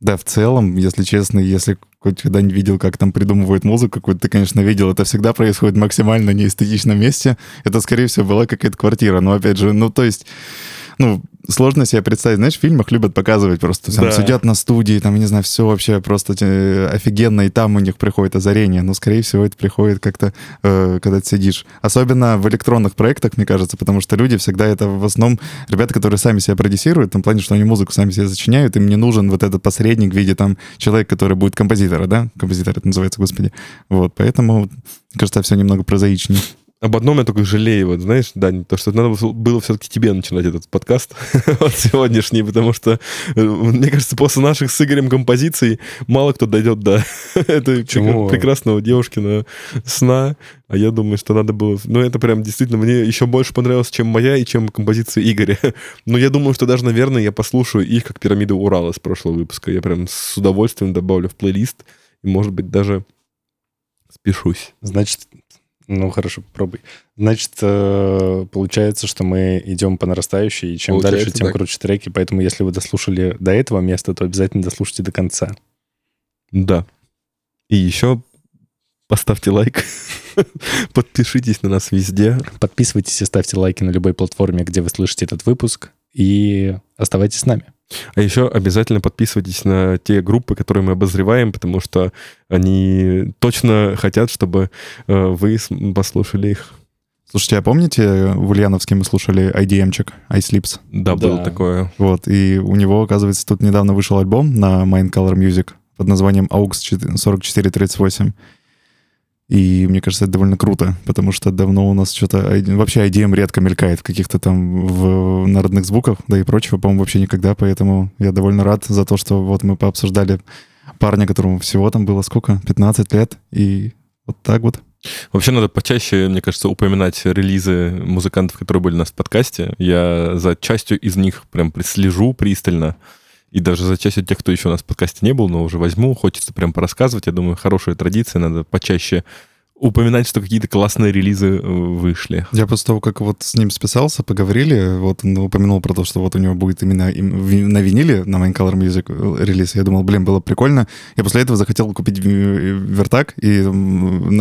да, в целом, если честно, если когда-нибудь видел, как там придумывают музыку какую-то, ты, конечно, видел, это всегда происходит максимально неэстетичном месте. Это, скорее всего, была какая-то квартира. Но, опять же, ну, то есть ну, сложно себе представить, знаешь, в фильмах любят показывать просто, там, да. сидят на студии, там, не знаю, все вообще просто э, офигенно, и там у них приходит озарение, но, скорее всего, это приходит как-то, э, когда ты сидишь. Особенно в электронных проектах, мне кажется, потому что люди всегда это в основном ребята, которые сами себя продюсируют, в том плане, что они музыку сами себе сочиняют, им не нужен вот этот посредник в виде там человека, который будет композитора, да? Композитор это называется, господи. Вот, поэтому, кажется, все немного прозаичнее. Об одном я только жалею, вот, знаешь, Дань, то, что надо было все-таки тебе начинать этот подкаст [LAUGHS] вот сегодняшний, потому что, э, мне кажется, после наших с Игорем композиций мало кто дойдет до [LAUGHS] этой Почему? прекрасного девушкина сна, а я думаю, что надо было... Ну, это прям действительно мне еще больше понравилось, чем моя и чем композиция Игоря. [LAUGHS] Но я думаю, что даже, наверное, я послушаю их как «Пирамида Урала» с прошлого выпуска. Я прям с удовольствием добавлю в плейлист и, может быть, даже спешусь. Значит, ну, хорошо, попробуй. Значит, э, получается, что мы идем по нарастающей, и чем получается, дальше, тем так. круче треки, поэтому если вы дослушали до этого места, то обязательно дослушайте до конца. Да. И еще поставьте лайк, [LAUGHS] подпишитесь на нас везде. Подписывайтесь и ставьте лайки на любой платформе, где вы слышите этот выпуск, и оставайтесь с нами. А еще обязательно подписывайтесь на те группы, которые мы обозреваем, потому что они точно хотят, чтобы э, вы послушали их. Слушайте, а помните, в Ульяновске мы слушали IDM-чик, iSleeps? Да, да, было такое. Вот, и у него, оказывается, тут недавно вышел альбом на Mind Color Music под названием AUX 4438. И мне кажется, это довольно круто, потому что давно у нас что-то... Вообще IDM редко мелькает в каких-то там в народных звуках, да и прочего, по-моему, вообще никогда, поэтому я довольно рад за то, что вот мы пообсуждали парня, которому всего там было сколько? 15 лет, и вот так вот. Вообще надо почаще, мне кажется, упоминать релизы музыкантов, которые были у нас в подкасте. Я за частью из них прям слежу пристально. И даже за частью тех, кто еще у нас в подкасте не был, но уже возьму, хочется прям порассказывать. Я думаю, хорошая традиция, надо почаще упоминать, что какие-то классные релизы э, вышли. Я после того, как вот с ним списался, поговорили, вот он упомянул про то, что вот у него будет именно на виниле, на Main Music э, релиз. Я думал, блин, было прикольно. Я после этого захотел купить вертак и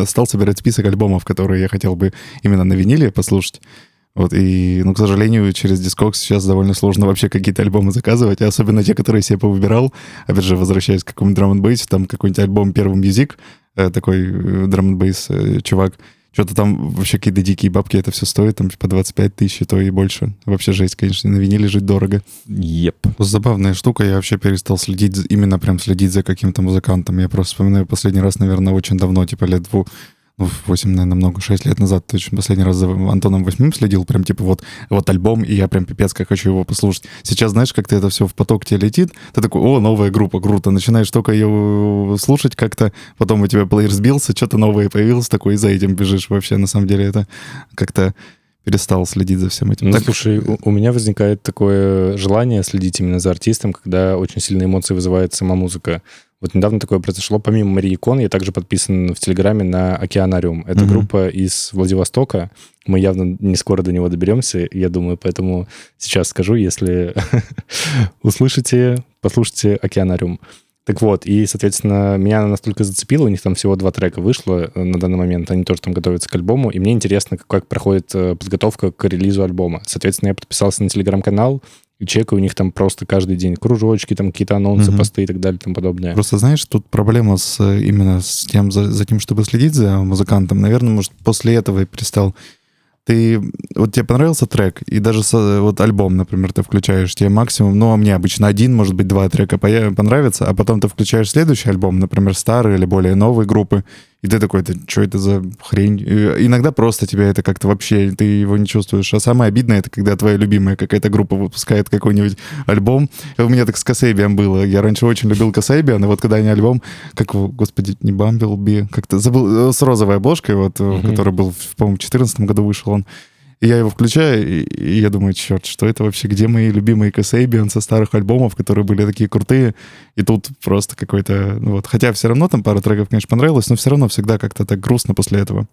стал собирать список альбомов, которые я хотел бы именно на виниле послушать. Вот, и, ну, к сожалению, через Discogs сейчас довольно сложно вообще какие-то альбомы заказывать, особенно те, которые себе повыбирал. Опять же, возвращаясь к какому-нибудь драм н там какой-нибудь альбом «Первый мюзик», э, такой драм н чувак, что-то там вообще какие-то дикие бабки это все стоит, там по 25 тысяч, то и больше. Вообще жесть, конечно, на виниле жить дорого. Еп. Yep. Забавная штука, я вообще перестал следить, именно прям следить за каким-то музыкантом. Я просто вспоминаю последний раз, наверное, очень давно, типа лет двух, ну, 8, наверное, много, 6 лет назад точно последний раз за Антоном Восьмым следил, прям типа вот, вот альбом, и я прям пипец как хочу его послушать. Сейчас, знаешь, как-то это все в поток тебе летит, ты такой, о, новая группа, круто, начинаешь только ее слушать как-то, потом у тебя плеер сбился, что-то новое появилось, такой, и за этим бежишь вообще, на самом деле это как-то перестал следить за всем этим. Ну, так... слушай, у, у меня возникает такое желание следить именно за артистом, когда очень сильные эмоции вызывает сама музыка. Вот недавно такое произошло. Помимо Марии Кон, я также подписан в Телеграме на Океанариум. Это mm-hmm. группа из Владивостока. Мы явно не скоро до него доберемся, я думаю, поэтому сейчас скажу, если [LAUGHS] услышите, послушайте Океанариум. Так вот, и, соответственно, меня она настолько зацепила, у них там всего два трека вышло э, на данный момент, они тоже там готовятся к альбому, и мне интересно, как, как проходит э, подготовка к релизу альбома. Соответственно, я подписался на телеграм-канал, чекаю у них там просто каждый день кружочки, там какие-то анонсы, угу. посты и так далее и тому подобное. Просто знаешь, тут проблема с именно с тем, за, за тем, чтобы следить за музыкантом. Наверное, может, после этого я перестал ты, вот тебе понравился трек, и даже вот альбом, например, ты включаешь, тебе максимум, ну, а мне обычно один, может быть, два трека понравится, а потом ты включаешь следующий альбом, например, старый или более новые группы, и ты такой, ты что это за хрень? И иногда просто тебя это как-то вообще, ты его не чувствуешь. А самое обидное, это когда твоя любимая какая-то группа выпускает какой-нибудь альбом. У меня так с Касейбием было. Я раньше очень любил Касейбиан, и вот когда они альбом, как, господи, не Бамблби, как-то забыл, э, с розовой обложкой, вот, mm-hmm. который был, по-моему, в 2014 году вышел он. Я его включаю, и, я думаю, черт, что это вообще? Где мои любимые Касейбиан со старых альбомов, которые были такие крутые? И тут просто какой-то... Ну вот, хотя все равно там пара треков, конечно, понравилось, но все равно всегда как-то так грустно после этого.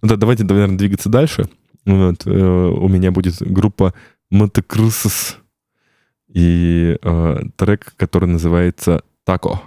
Ну да, давайте, наверное, двигаться дальше. Вот, э, у меня будет группа Мотокрысос и э, трек, который называется «Тако».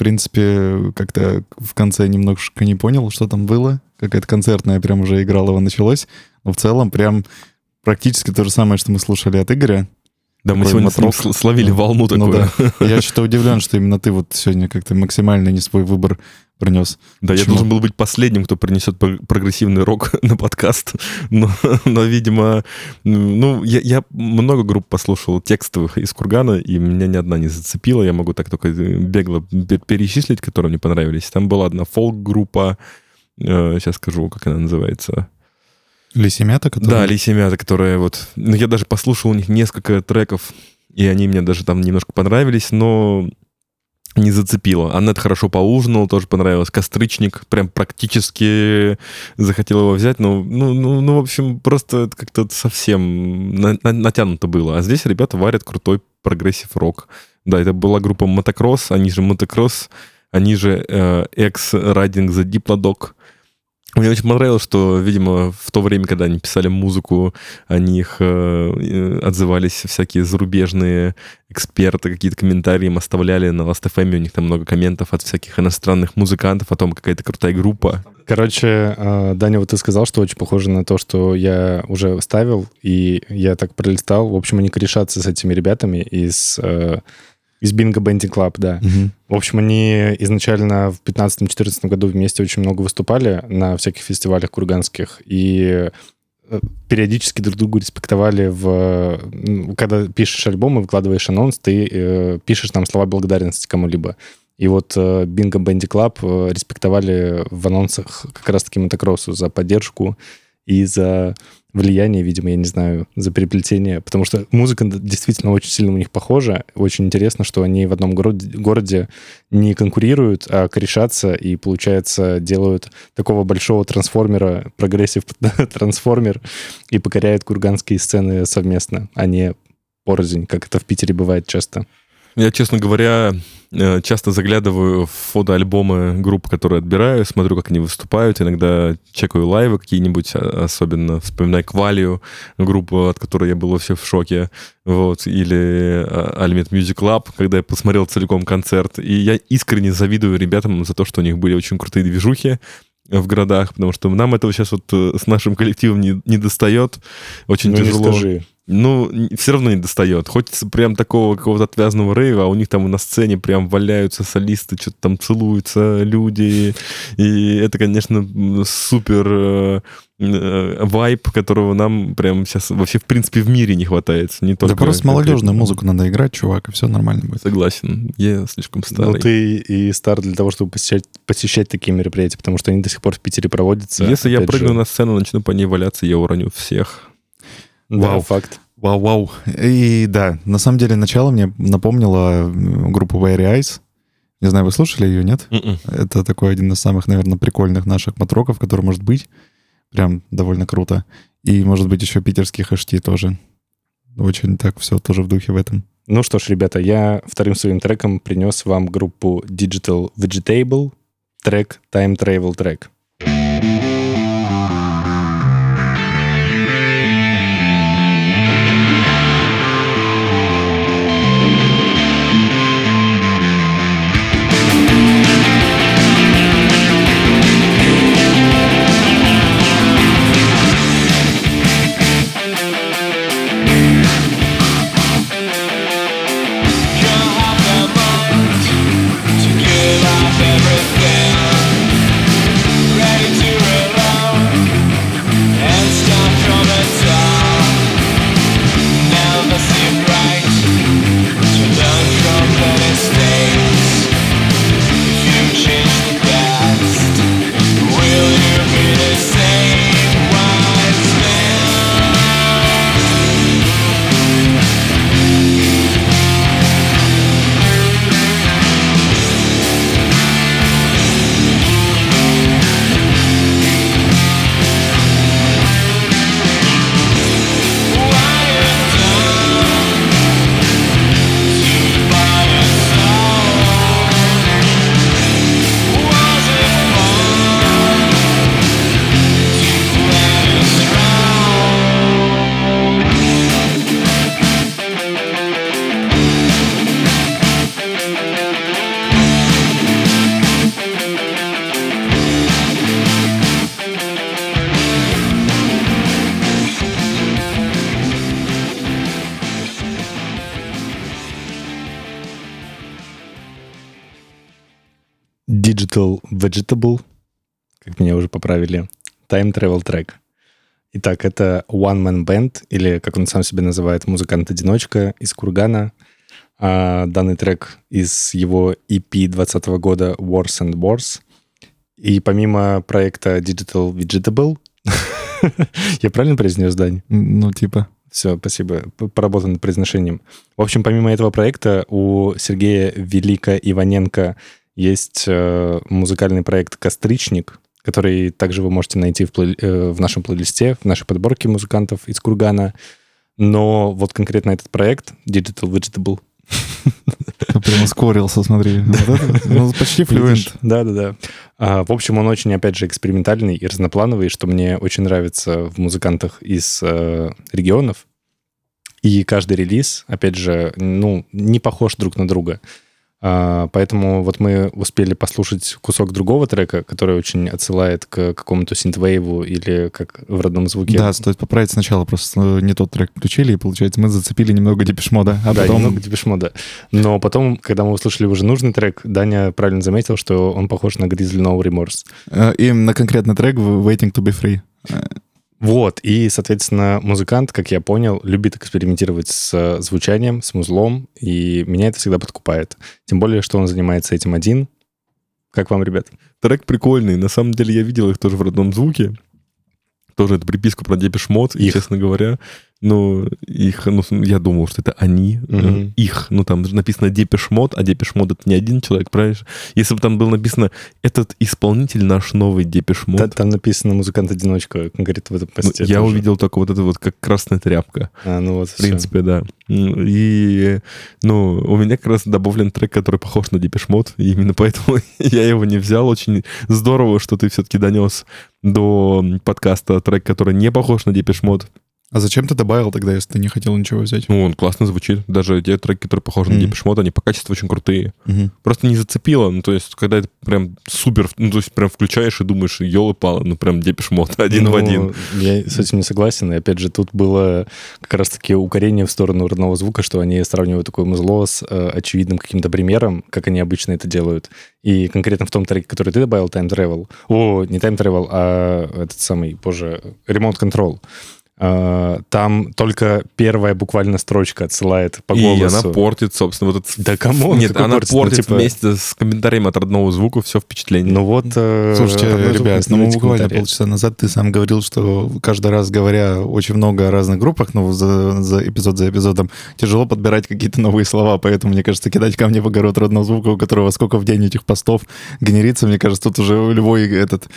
Принципе, как-то в конце немножко не понял, что там было. Какая-то концертная прям уже играла, его началось. Но в целом прям практически то же самое, что мы слушали от Игоря. Да, мы сегодня матрок. с ним словили волну ну, такую. Ну, да. [LAUGHS] Я что-то удивлен, что именно ты вот сегодня как-то максимально не свой выбор принес. Да, Почему? я должен был быть последним, кто принесет прогрессивный рок [LAUGHS] на подкаст, но, но видимо, ну, я, я много групп послушал текстовых из Кургана, и меня ни одна не зацепила, я могу так только э, бегло перечислить, которые мне понравились. Там была одна фолк-группа, э, сейчас скажу, как она называется. Лисимята, которая... Да, Лисимята, которая вот... Ну, я даже послушал у них несколько треков, и они мне даже там немножко понравились, но не зацепило. Аннет хорошо поужинал, тоже понравилось. Кострычник прям практически захотел его взять, но, ну, ну, ну в общем, просто как-то совсем на, на, натянуто было. А здесь ребята варят крутой progressive rock. Да, это была группа Мотокросс, они же Мотокросс, они же э, X-Riding the Diplodok. Мне очень понравилось, что, видимо, в то время, когда они писали музыку, о них э, отзывались всякие зарубежные эксперты, какие-то комментарии им оставляли на Last.fm, у них там много комментов от всяких иностранных музыкантов о том, какая это крутая группа. Короче, э, Даня, вот ты сказал, что очень похоже на то, что я уже ставил, и я так пролистал. В общем, они корешатся с этими ребятами из э, из Бинго Бенди Клаб, да. Угу. В общем, они изначально в 15-14 году вместе очень много выступали на всяких фестивалях курганских, и э, периодически друг другу респектовали в... Когда пишешь альбом и выкладываешь анонс, ты э, пишешь там слова благодарности кому-либо. И вот Бинго Бенди Клаб респектовали в анонсах как раз-таки мотокроссу за поддержку и за влияние, видимо, я не знаю, за переплетение, потому что музыка действительно очень сильно у них похожа. Очень интересно, что они в одном городе, городе не конкурируют, а корешатся и, получается, делают такого большого трансформера, progressive [LAUGHS] трансформер, и покоряют курганские сцены совместно, а не порознь, как это в Питере бывает часто. Я, честно говоря, часто заглядываю в фотоальбомы групп, которые отбираю, смотрю, как они выступают, иногда чекаю live ы какие-нибудь, а, особенно вспоминаю Квалию, группу, от которой я был вообще в шоке, вот, или Almet а, Music Lab, когда я посмотрел целиком концерт, и я искренне завидую ребятам за то, что у них были очень крутые движухи, в городах, потому что нам этого сейчас вот э, с нашим коллективом не, не достает. Очень ну, тяжело. Не скажи ну, все равно не достает. Хочется прям такого какого-то отвязного рейва, а у них там на сцене прям валяются солисты, что-то там целуются люди. И это, конечно, супер э, э, вайп, которого нам прям сейчас вообще в принципе в мире не хватает. Не только да просто молодежную музыку надо играть, чувак, и все нормально будет. Согласен. Я слишком старый. Ну ты и стар для того, чтобы посещать, посещать такие мероприятия, потому что они до сих пор в Питере проводятся. Если я прыгну же. на сцену, начну по ней валяться, я уроню всех. Вау, факт. Вау, вау. И да, на самом деле начало мне напомнило группу Very Eyes. Не знаю, вы слушали ее, нет? Mm-mm. М-м. Это такой один из самых, наверное, прикольных наших матроков, который может быть. Прям довольно круто. И, может быть, еще питерский хэшти тоже. Очень так все тоже в духе в этом. Ну что ж, ребята, я вторым своим треком принес вам группу Digital Vegetable, трек Time Travel Track. Digital Vegetable, как меня уже поправили, Time Travel Track. Итак, это One Man Band, или, как он сам себя называет, музыкант-одиночка из Кургана. А данный трек из его EP 2020 года Wars and Wars. И помимо проекта Digital Vegetable, [LAUGHS] я правильно произнес, Дань? Ну, типа. Все, спасибо. Поработан над произношением. В общем, помимо этого проекта, у Сергея Велика Иваненко есть э, музыкальный проект «Костричник», который также вы можете найти в, плей, э, в нашем плейлисте, в нашей подборке музыкантов из Кургана. Но вот конкретно этот проект Digital Vegetable Прям ускорился, смотри. [LAUGHS] Ну, почти флюент. Да-да-да. А, в общем, он очень, опять же, экспериментальный и разноплановый, что мне очень нравится в музыкантах из э, регионов. И каждый релиз, опять же, ну, не похож друг на друга. А, поэтому вот мы успели послушать кусок другого трека, который очень отсылает к какому-то синтвейву или как в родном звуке. Да, стоит поправить сначала, просто не тот трек включили, и, получается, мы зацепили немного депешмода. А да, потом... немного депешмода. Но потом, когда мы услышали уже нужный трек, Даня правильно заметил, что он похож на Grizzly No Remorse. Э, и на конкретный трек Waiting to be Free. Вот, и, соответственно, музыкант, как я понял, любит экспериментировать с э, звучанием, с музлом, и меня это всегда подкупает. Тем более, что он занимается этим один. Как вам, ребят? Трек прикольный. На самом деле, я видел их тоже в родном звуке. Тоже эту приписку про Depeche Mode, и, честно говоря, ну, их, ну, я думал, что это они, mm-hmm. их, ну, там написано Depeche Mode, а Depeche Mode это не один человек, правильно? Если бы там было написано «этот исполнитель наш новый Depeche Mode». Да, там написано «музыкант-одиночка» конкретно в этом посте. Ну, я увидел только вот это вот как красная тряпка. А, ну вот, В принципе, все. да. И, ну, у меня как раз добавлен трек, который похож на Depeche Mode, и именно поэтому [LAUGHS] я его не взял. Очень здорово, что ты все-таки донес до подкаста трек, который не похож на Depeche Mode. А зачем ты добавил тогда, если ты не хотел ничего взять? Ну, он классно звучит. Даже те треки, которые похожи mm-hmm. на Depeche Mode, они по качеству очень крутые. Mm-hmm. Просто не зацепило. Ну, то есть, когда это прям супер... Ну, то есть, прям включаешь и думаешь, елы-палы ну, прям Depeche Mode [LAUGHS] один ну, в один. Я с этим не согласен. И, опять же, тут было как раз-таки укорение в сторону родного звука, что они сравнивают такое музло с э, очевидным каким-то примером, как они обычно это делают. И конкретно в том треке, который ты добавил, Time Travel... О, не Time Travel, а этот самый, боже, Remote Control там только первая буквально строчка отсылает по голосу. И она портит, собственно, вот этот... [LAUGHS] Да кому? Нет, она портит, портит ну, типа... вместе с комментарием от родного звука все впечатление. Ну вот... Э, Слушайте, ребят, ну буквально полчаса назад ты сам говорил, что каждый раз, говоря очень много о разных группах, ну, за, за эпизод за эпизодом, тяжело подбирать какие-то новые слова, поэтому, мне кажется, кидать камни в огород родного звука, у которого сколько в день этих постов генерится, мне кажется, тут уже любой этот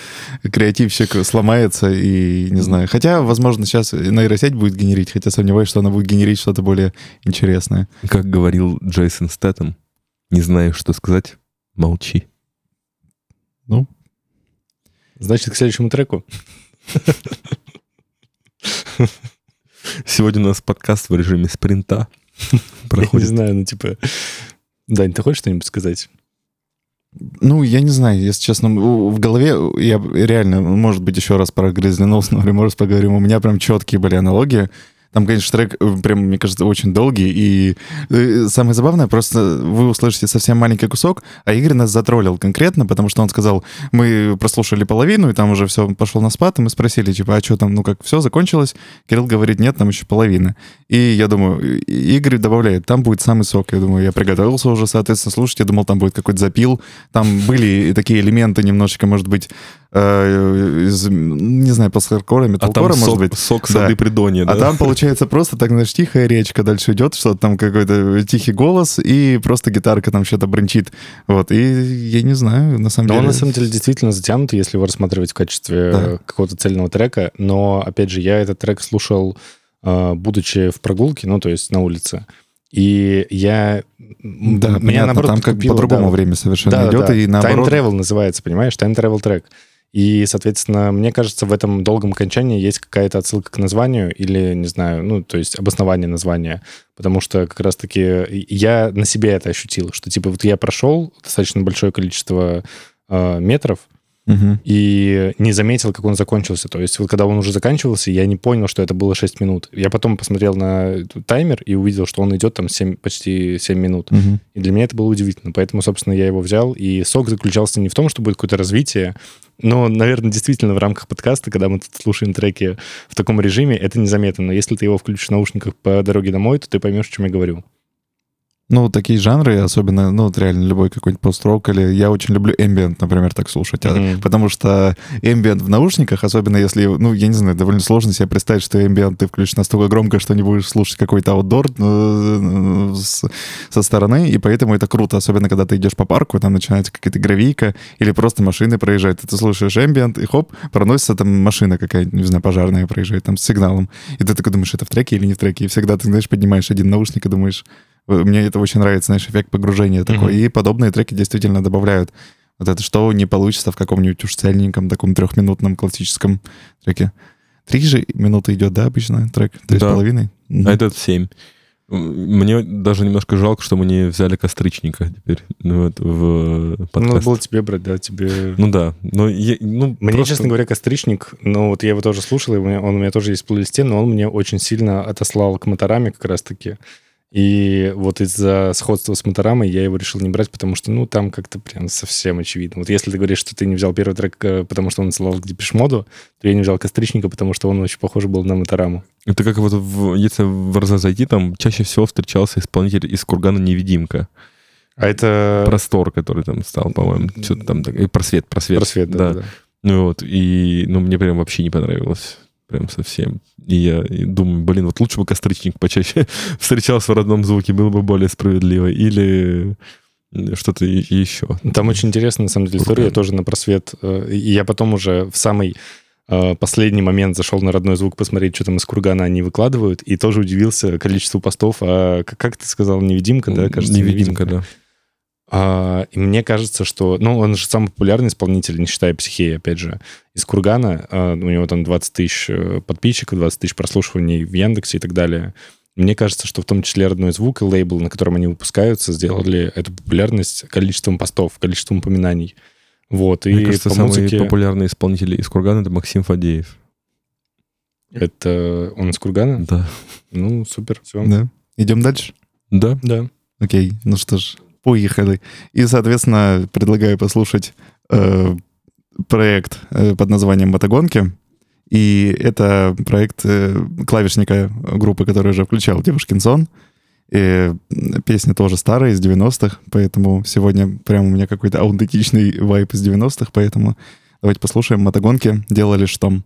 креативщик сломается и, не знаю. Хотя, возможно, сейчас нейросеть будет генерить, хотя сомневаюсь, что она будет генерить что-то более интересное. Как говорил Джейсон Стэттем, не знаю, что сказать, молчи. Ну, значит, к следующему треку. Сегодня у нас подкаст в режиме спринта проходит. Я не знаю, ну типа... Дань, ты хочешь что-нибудь сказать? Ну, я не знаю, если честно, в голове я реально, может быть, еще раз про Grizzly Nose, например, поговорим. У меня прям четкие были аналогии. Там, конечно, трек э, прям, мне кажется, очень долгий. И э, самое забавное, просто вы услышите совсем маленький кусок, а Игорь нас затроллил конкретно, потому что он сказал, мы прослушали половину, и там уже все пошел на спад, и мы спросили, типа, а что там, ну как, все закончилось? Кирилл говорит, нет, там еще половина. И я думаю, Игорь добавляет, там будет самый сок. Я думаю, я приготовился уже, соответственно, слушать. Я думал, там будет какой-то запил. Там были такие элементы немножечко, может быть, э, из, не знаю, постхардкора, металкора, а может сок, быть. Сок сады да. придонья, да? А там, получается, просто так, знаешь, тихая речка, дальше идет что-то там какой-то тихий голос, и просто гитарка там что-то брончит. Вот, и я не знаю, на самом но деле... он, на самом деле, действительно затянут, если его рассматривать в качестве да. какого-то цельного трека, но, опять же, я этот трек слушал, э, будучи в прогулке, ну, то есть на улице. И я... Да, меня, понятно, наоборот, там как по-другому да, время совершенно да, идет, да. и наоборот... Time Travel называется, понимаешь? Time Travel трек. И, соответственно, мне кажется, в этом долгом окончании есть какая-то отсылка к названию или, не знаю, ну, то есть обоснование названия. Потому что как раз-таки я на себе это ощутил, что, типа, вот я прошел достаточно большое количество э, метров, угу. и не заметил, как он закончился. То есть вот когда он уже заканчивался, я не понял, что это было 6 минут. Я потом посмотрел на таймер и увидел, что он идет там 7, почти 7 минут. Угу. И для меня это было удивительно. Поэтому, собственно, я его взял. И сок заключался не в том, что будет какое-то развитие, но, наверное, действительно в рамках подкаста, когда мы тут слушаем треки в таком режиме, это незаметно. Но если ты его включишь в наушниках по дороге домой, то ты поймешь, о чем я говорю. Ну, такие жанры, особенно, ну, вот реально любой какой-нибудь пост-рок, или я очень люблю ambient, например, так слушать, mm-hmm. потому что ambient в наушниках, особенно если, ну, я не знаю, довольно сложно себе представить, что ambient ты включишь настолько громко, что не будешь слушать какой-то аутдор э, со стороны, и поэтому это круто, особенно когда ты идешь по парку, там начинается какая-то гравийка, или просто машины проезжают, и ты слушаешь ambient, и хоп, проносится там машина какая-нибудь, не знаю, пожарная проезжает там с сигналом, и ты такой думаешь, это в треке или не в треке, и всегда ты, знаешь, поднимаешь один наушник и думаешь, мне это очень нравится, знаешь, эффект погружения такой. Mm-hmm. И подобные треки действительно добавляют вот это, что не получится в каком-нибудь уж цельненьком таком трехминутном классическом треке. Три же минуты идет, да, обычно трек? Три да. с половиной? Mm-hmm. А этот семь. Мне даже немножко жалко, что мы не взяли костричника теперь ну, вот, в подкаст. Ну, надо было тебе брать, да, тебе... Ну да, но я, ну, Мне, просто... честно говоря, костричник, ну вот я его тоже слушал, и он у меня тоже есть в плейлисте, но он мне очень сильно отослал к моторами как раз-таки. И вот из-за сходства с Моторамой я его решил не брать, потому что, ну, там как-то прям совсем очевидно. Вот если ты говоришь, что ты не взял первый трек, э, потому что он отсылал к Депешмоду, то я не взял Костричника, потому что он очень похож был на Мотораму. Это как вот, в, если в РЗ зайти, там чаще всего встречался исполнитель из Кургана «Невидимка». А это... Простор, который там стал, по-моему, что-то там... И просвет, просвет. Просвет, да, да. да. Ну вот, и, ну, мне прям вообще не понравилось прям совсем. И я думаю, блин, вот лучше бы костричник почаще [LAUGHS] встречался в родном звуке, было бы более справедливо. Или что-то еще. Там очень интересная, на самом деле, история. Я тоже на просвет. Э, и я потом уже в самый э, последний момент зашел на родной звук посмотреть, что там из кургана они выкладывают, и тоже удивился количеству постов. А как ты сказал, невидимка, да? Кажется, невидимка, невидимка. да. А, и мне кажется, что... Ну, он же самый популярный исполнитель, не считая психеи, опять же, из Кургана. А, у него там 20 тысяч э, подписчиков, 20 тысяч прослушиваний в Яндексе и так далее. Мне кажется, что в том числе родной звук и лейбл, на котором они выпускаются, сделали эту популярность количеством постов, количеством упоминаний. Вот, Мне и кажется, по самый музыке... популярный исполнитель из Кургана — это Максим Фадеев. Это он из Кургана? Да. Ну, супер, все. Да. Идем дальше? Да. Да. Окей, ну что ж, Поехали. И, соответственно, предлагаю послушать э, проект э, под названием «Мотогонки». И это проект э, клавишника группы, который уже включал Девушкин сон. И песня тоже старая, из 90-х, поэтому сегодня прям у меня какой-то аутентичный вайп из 90-х, поэтому давайте послушаем «Мотогонки. Делали что?»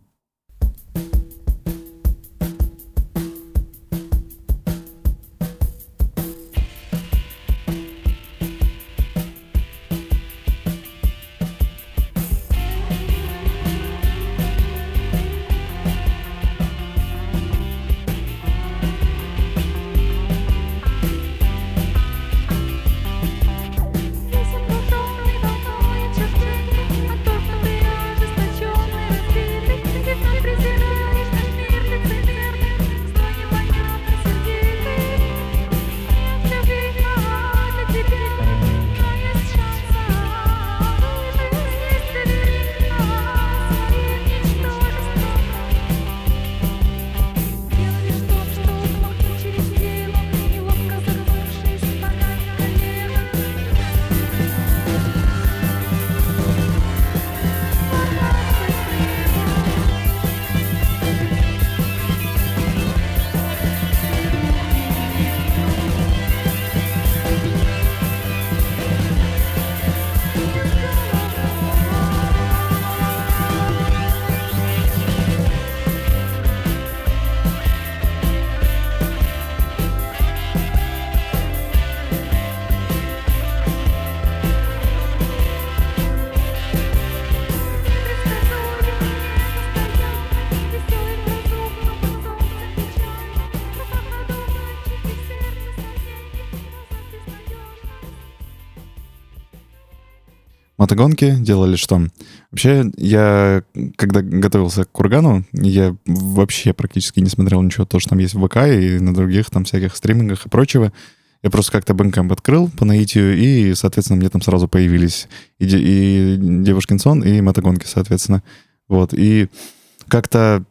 Мотогонки делали что? Вообще, я, когда готовился к Кургану, я вообще практически не смотрел ничего, то, что там есть в ВК и на других там всяких стримингах и прочего. Я просто как-то Бэнкэмп открыл по наитию, и, соответственно, мне там сразу появились и, и Девушкин сон, и мотогонки, соответственно. Вот, и как-то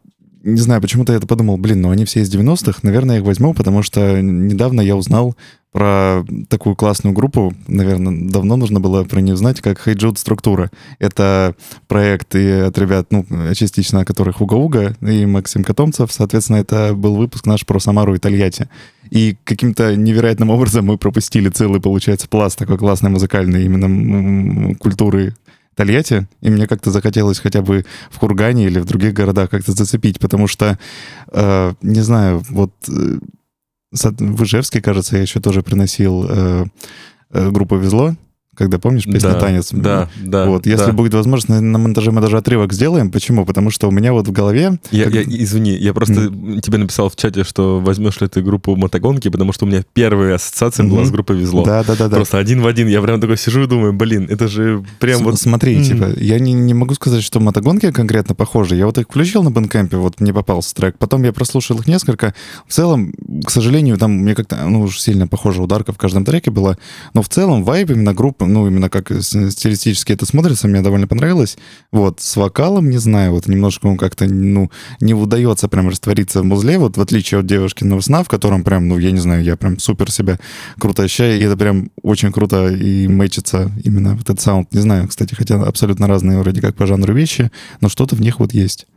не знаю, почему-то я это подумал, блин, ну они все из 90-х, наверное, я их возьму, потому что недавно я узнал про такую классную группу, наверное, давно нужно было про нее знать, как Хейджуд Структура. Это проект и от ребят, ну, частично которых Уга-Уга и Максим Котомцев. Соответственно, это был выпуск наш про Самару и Тольятти. И каким-то невероятным образом мы пропустили целый, получается, пласт такой классной музыкальной именно культуры Тольятти, и мне как-то захотелось хотя бы в Кургане или в других городах как-то зацепить, потому что, э, не знаю, вот э, в Ижевске, кажется, я еще тоже приносил э, э, группу «Везло», когда, помнишь, песня да, «Танец». Да, да. Вот, если да. будет возможность, на, на монтаже мы даже отрывок сделаем. Почему? Потому что у меня вот в голове... Я, как... я извини, я просто mm. тебе написал в чате, что возьмешь ли ты группу мотогонки, потому что у меня первая ассоциация mm-hmm. была с группой «Везло». Да, да, да. Просто один в один. Я прям такой сижу и думаю, блин, это же прям с- вот... Смотри, mm. типа, я не, не могу сказать, что мотогонки конкретно похожи. Я вот их включил на бэнкэмпе, вот мне попался трек. Потом я прослушал их несколько. В целом, к сожалению, там мне как-то, ну, уж сильно похожа ударка в каждом треке была. Но в целом вайб именно группы, ну, именно как стилистически это смотрится, мне довольно понравилось. Вот, с вокалом, не знаю, вот немножко он как-то, ну, не удается прям раствориться в музле, вот в отличие от девушки на сна, в котором прям, ну, я не знаю, я прям супер себя круто ощущаю, и это прям очень круто и мэчится именно этот саунд. Не знаю, кстати, хотя абсолютно разные вроде как по жанру вещи, но что-то в них вот есть.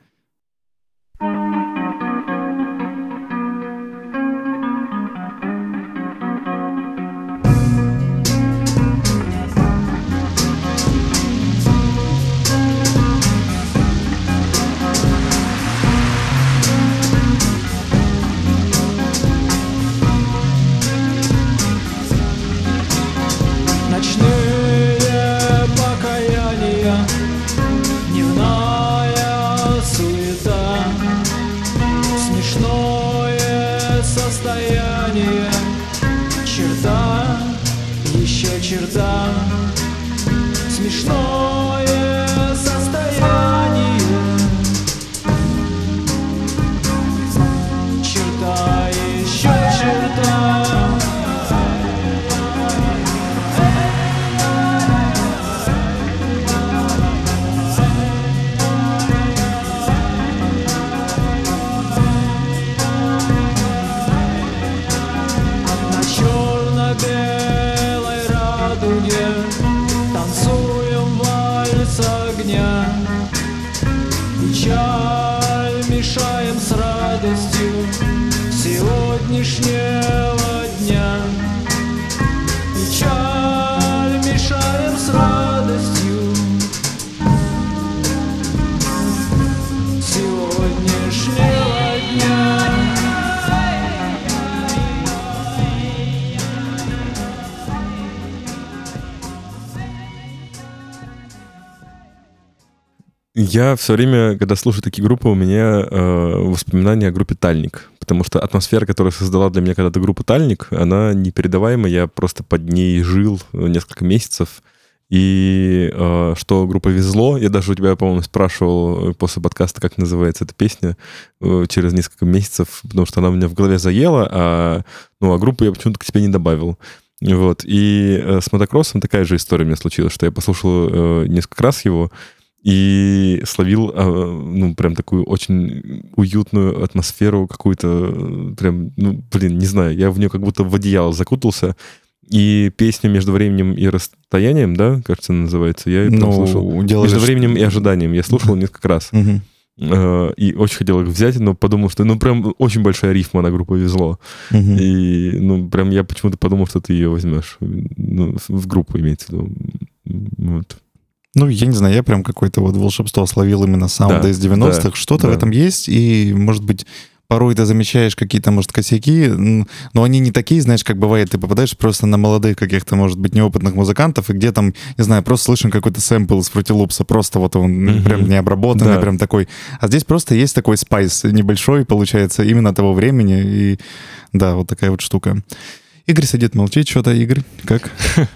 Я все время, когда слушаю такие группы, у меня э, воспоминания о группе «Тальник», потому что атмосфера, которая создала для меня когда-то группа «Тальник», она непередаваема, я просто под ней жил несколько месяцев, и э, что группа «Везло», я даже у тебя, по-моему, спрашивал после подкаста, как называется эта песня, э, через несколько месяцев, потому что она у меня в голове заела, а, ну, а группу я почему-то к тебе не добавил. Вот, и э, с мотокроссом такая же история у меня случилась, что я послушал э, несколько раз его, и словил, а, ну, прям такую очень уютную атмосферу какую-то, прям, ну, блин, не знаю, я в нее как будто в одеяло закутался, и песню «Между временем и расстоянием», да, кажется, называется, я ее ну, слушал. «Между временем и ожиданием» я слушал несколько раз. А, и очень хотел их взять, но подумал, что ну прям очень большая рифма на группу везло. И ну прям я почему-то подумал, что ты ее возьмешь. Ну, в группу имеется в виду. Вот. Ну, я не знаю, я прям какое-то вот волшебство словил именно саунда да, из 90-х. Да, Что-то да. в этом есть, и, может быть, порой ты замечаешь какие-то, может, косяки, но они не такие, знаешь, как бывает, ты попадаешь просто на молодых каких-то, может быть, неопытных музыкантов, и где там, не знаю, просто слышен какой-то сэмпл из Loops, просто вот он mm-hmm. прям не обработанный, да. прям такой. А здесь просто есть такой спайс небольшой, получается, именно того времени, и да, вот такая вот штука. Игорь сидит, молчит что-то. Игорь, как? [LAUGHS]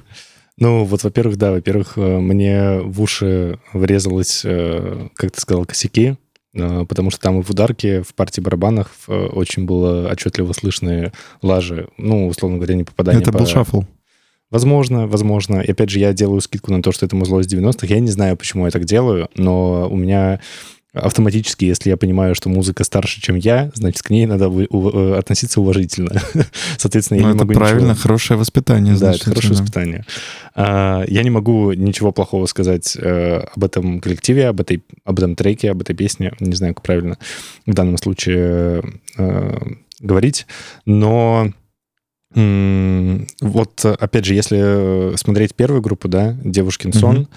Ну, вот, во-первых, да, во-первых, э, мне в уши врезалось, э, как ты сказал, косяки, э, потому что там и в ударке, в партии барабанах очень было отчетливо слышны лажи, ну, условно говоря, не попадание Это по... был шаффл. Возможно, возможно. И опять же, я делаю скидку на то, что это музло из 90-х. Я не знаю, почему я так делаю, но у меня автоматически, если я понимаю, что музыка старше, чем я, значит, к ней надо э, относиться уважительно. [LAUGHS] Соответственно, я ну, не могу правильно, ничего... хорошее воспитание. Да, это хорошее воспитание. А, я не могу ничего плохого сказать э, об этом коллективе, об, этой, об этом треке, об этой песне. Не знаю, как правильно в данном случае э, говорить. Но Вот, опять же, если смотреть первую группу, да, «Девушкин сон», угу.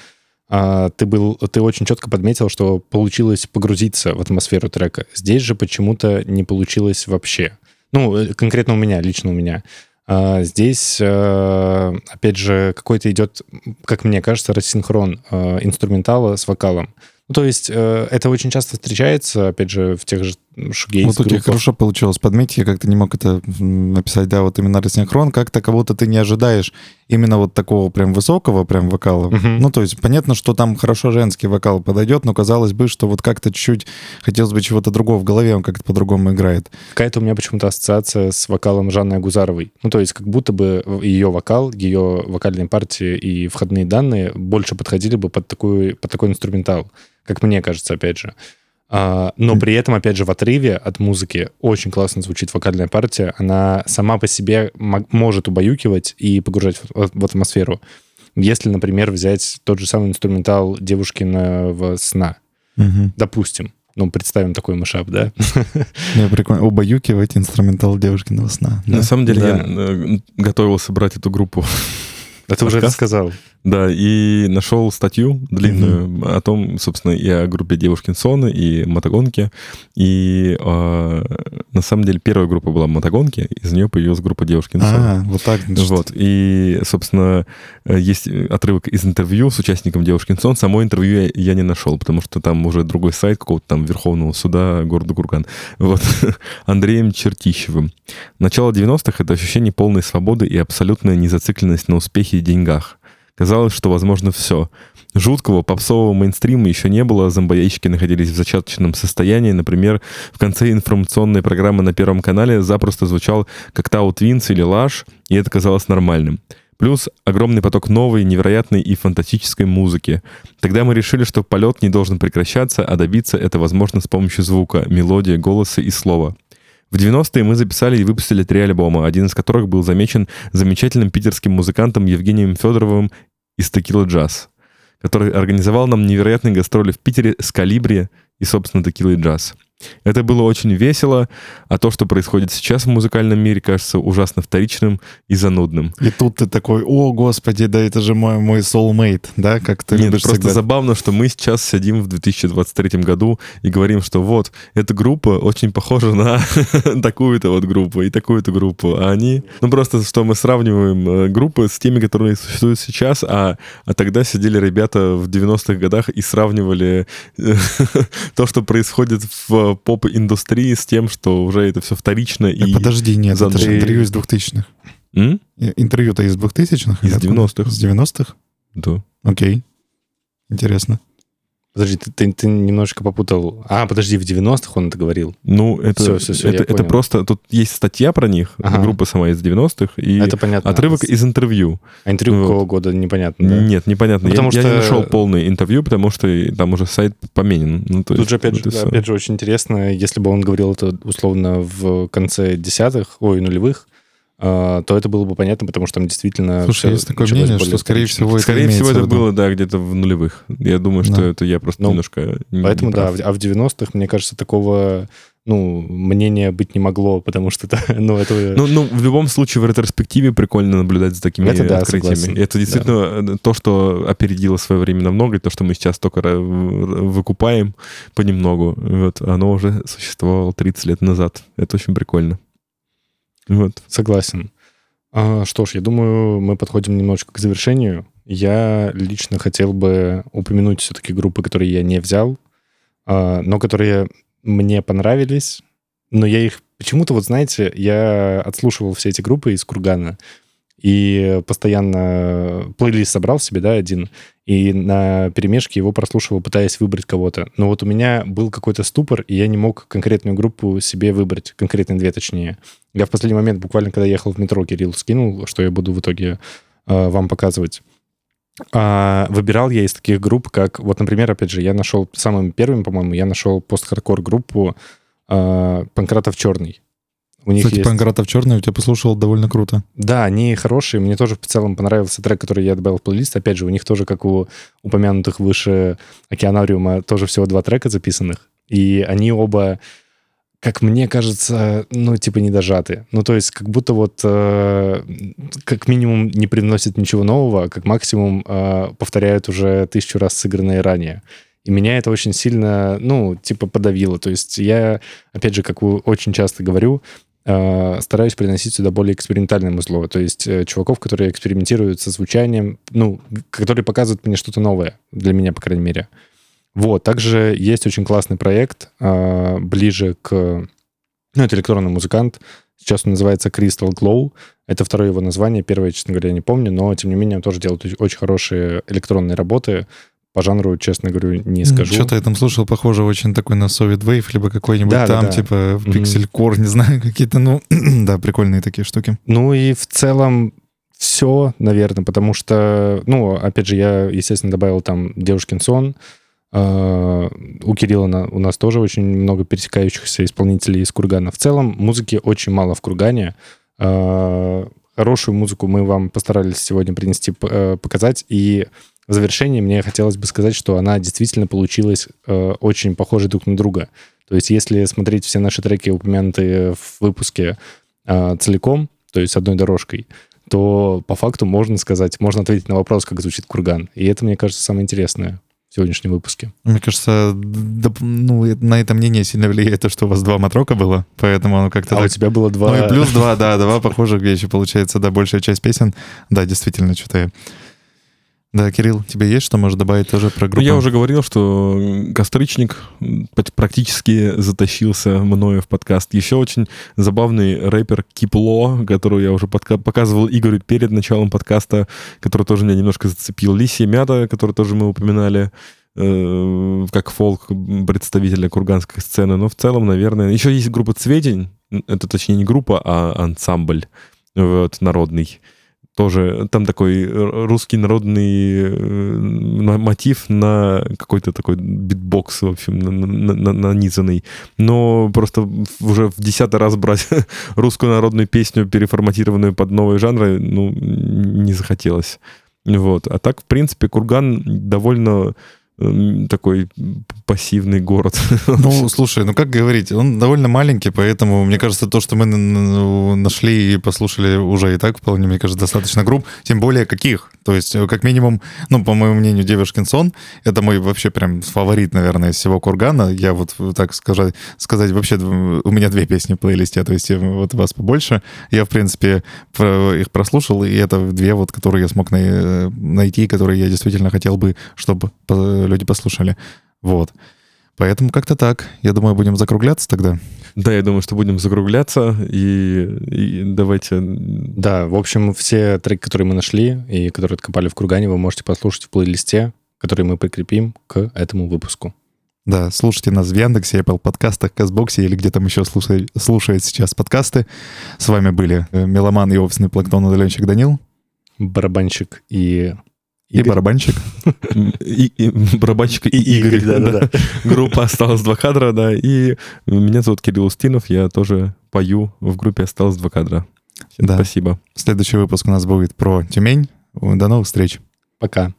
А, ты, был, ты очень четко подметил, что получилось погрузиться в атмосферу трека. Здесь же почему-то не получилось вообще. Ну, э, конкретно у меня, лично у меня. А, здесь, э, опять же, какой-то идет, как мне кажется, рассинхрон э, инструментала с вокалом. Ну, то есть это очень часто встречается, опять же, в тех же шугейс Вот у тебя хорошо получилось подметить, я как-то не мог это написать, да, вот именно рассинхрон, как-то кого-то ты не ожидаешь именно вот такого прям высокого прям вокала. Угу. Ну, то есть понятно, что там хорошо женский вокал подойдет, но казалось бы, что вот как-то чуть-чуть хотелось бы чего-то другого в голове, он как-то по-другому играет. Какая-то у меня почему-то ассоциация с вокалом Жанны Агузаровой. Ну, то есть как будто бы ее вокал, ее вокальные партии и входные данные больше подходили бы под, такую, под такой инструментал как мне кажется, опять же. А, но при этом, опять же, в отрыве от музыки очень классно звучит вокальная партия. Она сама по себе может убаюкивать и погружать в, в атмосферу. Если, например, взять тот же самый инструментал девушкиного сна, угу. допустим, ну, представим такой мышап, да? [LAUGHS] Не, прикольно. Убаюкивать инструментал девушкиного сна. На самом деле я э, готовился брать эту группу. Это уже рассказал. Да, и нашел статью длинную mm-hmm. о том, собственно, и о группе Девушкин Соны, и мотогонки. И э, на самом деле первая группа была мотогонки, из нее появилась группа Девушкин Соны. А, вот так. Значит. Вот. И, собственно, есть отрывок из интервью с участником Девушкин Сон. Само интервью я, я не нашел, потому что там уже другой сайт какого-то там Верховного суда города Курган. Вот. [LAUGHS] Андреем Чертищевым. Начало 90-х — это ощущение полной свободы и абсолютная незацикленность на успехе и деньгах. Казалось, что возможно все. Жуткого попсового мейнстрима еще не было, зомбоящики находились в зачаточном состоянии. Например, в конце информационной программы на Первом канале запросто звучал как Тау Твинс или Лаш, и это казалось нормальным. Плюс огромный поток новой, невероятной и фантастической музыки. Тогда мы решили, что полет не должен прекращаться, а добиться это возможно с помощью звука, мелодии, голоса и слова. В 90-е мы записали и выпустили три альбома, один из которых был замечен замечательным питерским музыкантом Евгением Федоровым из Текила Джаз, который организовал нам невероятные гастроли в Питере с Калибри и, собственно, Текила Джаз. Это было очень весело, а то, что происходит сейчас в музыкальном мире, кажется ужасно вторичным и занудным. И тут ты такой, о, господи, да это же мой, мой soulmate, да, как ты Нет, просто всегда... забавно, что мы сейчас сидим в 2023 году и говорим, что вот, эта группа очень похожа на [LAUGHS] такую-то вот группу и такую-то группу, а они... Ну, просто что мы сравниваем э, группы с теми, которые существуют сейчас, а, а тогда сидели ребята в 90-х годах и сравнивали э, [LAUGHS] то, что происходит в поп-индустрии с тем, что уже это все вторично и... Подожди, нет, это же интервью из 2000-х. Интервью-то из 2000-х? Из 90-х. Из 90-х? Да. Окей. Интересно. Подожди, ты, ты, ты немножечко попутал. А, подожди, в 90-х он это говорил. Ну, это, все, все, все, это, это просто... Тут есть статья про них, ага. группа сама из 90-х, и это понятно. отрывок из интервью. А интервью вот. какого года, непонятно, да? Нет, непонятно. Потому я, что... я не нашел полное интервью, потому что там уже сайт поменен. Ну, Тут есть, же, опять, же, опять же, очень интересно, если бы он говорил это условно в конце десятых, ой, нулевых, то это было бы понятно, потому что там действительно... Слушай, есть такое мнение, что, скорее всего, это Скорее всего, это было, да, где-то в нулевых. Я думаю, что да. это я просто ну, немножко Поэтому, не да, а в 90-х, мне кажется, такого ну, мнения быть не могло, потому что это, [LAUGHS] ну, это... Ну, ну, в любом случае, в ретроспективе прикольно наблюдать за такими это, да, открытиями. Согласен. Это действительно да. то, что опередило свое время намного, и то, что мы сейчас только выкупаем понемногу, вот, оно уже существовало 30 лет назад. Это очень прикольно. Вот. Согласен. А, что ж, я думаю, мы подходим немножечко к завершению. Я лично хотел бы упомянуть все-таки группы, которые я не взял, а, но которые мне понравились. Но я их почему-то, вот знаете, я отслушивал все эти группы из Кургана, и постоянно плейлист собрал себе, да, один, и на перемешке его прослушивал, пытаясь выбрать кого-то. Но вот у меня был какой-то ступор, и я не мог конкретную группу себе выбрать, конкретные две точнее. Я в последний момент, буквально когда ехал в метро, Кирилл скинул, что я буду в итоге э, вам показывать. А, выбирал я из таких групп, как, вот, например, опять же, я нашел самым первым, по-моему, я нашел пост-хардкор группу э, Панкратов Черный. У них Кстати, есть... Панкратов черный у тебя послушал довольно круто. Да, они хорошие. Мне тоже в целом понравился трек, который я добавил в плейлист. Опять же, у них тоже, как у упомянутых выше Океанариума, тоже всего два трека записанных. И они оба как мне кажется, ну, типа, не дожаты. Ну, то есть, как будто вот э, как минимум не приносит ничего нового, а как максимум э, повторяют уже тысячу раз сыгранное ранее. И меня это очень сильно, ну, типа, подавило. То есть я, опять же, как очень часто говорю, э, стараюсь приносить сюда более экспериментальное музло. То есть э, чуваков, которые экспериментируют со звучанием, ну, которые показывают мне что-то новое, для меня, по крайней мере. Вот, также есть очень классный проект э, ближе к... Ну, это электронный музыкант. Сейчас он называется Crystal Glow. Это второе его название. Первое, честно говоря, я не помню, но, тем не менее, он тоже делает очень хорошие электронные работы. По жанру, честно говорю, не скажу. Что-то я там слушал, похоже, очень такой на Soviet Wave, либо какой-нибудь да, там, да, да. типа Pixel Core, не знаю, [LAUGHS] какие-то, ну, [CLEARS THROAT] да, прикольные такие штуки. Ну и в целом все, наверное, потому что, ну, опять же, я, естественно, добавил там Девушкин сон, у Кирилла у нас тоже очень много пересекающихся исполнителей из Кургана. В целом музыки очень мало в Кургане. А, хорошую музыку мы вам постарались сегодня принести, э, показать. И в завершении мне хотелось бы сказать, что она действительно получилась э, очень похожей друг на друга. То есть если смотреть все наши треки, упомянутые в выпуске а, целиком, то есть одной дорожкой, то по факту можно сказать, можно ответить на вопрос, как звучит курган. И это, мне кажется, самое интересное сегодняшнем выпуске. Мне кажется, да, ну, на это мнение сильно влияет то, что у вас два матрока было, поэтому оно как-то... А так... у тебя было два... Ну и плюс два, да, два похожих вещи, получается, да, большая часть песен. Да, действительно, что-то я... Да, Кирилл, тебе есть что можешь добавить тоже про группу? Ну, я уже говорил, что Костричник практически затащился мною в подкаст. Еще очень забавный рэпер Кипло, который я уже подка- показывал Игорю перед началом подкаста, который тоже меня немножко зацепил. Лисия Мята, который тоже мы упоминали э, как фолк представителя курганской сцены. Но в целом, наверное... Еще есть группа «Цветень». Это, точнее, не группа, а ансамбль вот, народный тоже там такой русский народный э, мотив на какой-то такой битбокс, в общем, нанизанный. Но просто уже в десятый раз брать [LAUGHS] русскую народную песню, переформатированную под новые жанры, ну, не захотелось. Вот. А так, в принципе, Курган довольно такой пассивный город. [LAUGHS] Ну, слушай, ну как говорить, он довольно маленький, поэтому, мне кажется, то, что мы нашли и послушали уже и так вполне, мне кажется, достаточно групп, тем более каких. То есть, э, как минимум, ну, по моему мнению, Девушкин сон, это мой вообще прям фаворит, наверное, из всего Кургана. Я вот так сказать, сказать вообще, у меня две песни в плейлисте, то есть вот вас побольше. Я, в принципе, их прослушал, и это две вот, которые я смог найти, которые я действительно хотел бы, чтобы люди послушали. Вот. Поэтому как-то так. Я думаю, будем закругляться тогда. Да, я думаю, что будем закругляться. И, и давайте... Да, в общем, все треки, которые мы нашли и которые откопали в Кургане, вы можете послушать в плейлисте, который мы прикрепим к этому выпуску. Да, слушайте нас в Яндексе, Apple подкастах, Казбоксе или где там еще слушает, слушает сейчас подкасты. С вами были э, Меломан и офисный планктон удаленщик Данил. Барабанщик и и барабанщик. И, [LAUGHS] барабанщик и, Игорь, да, да, да. Группа «Осталось два кадра», да. И меня зовут Кирилл Устинов, я тоже пою в группе «Осталось два кадра». Всем да. спасибо. Следующий выпуск у нас будет про Тюмень. До новых встреч. Пока.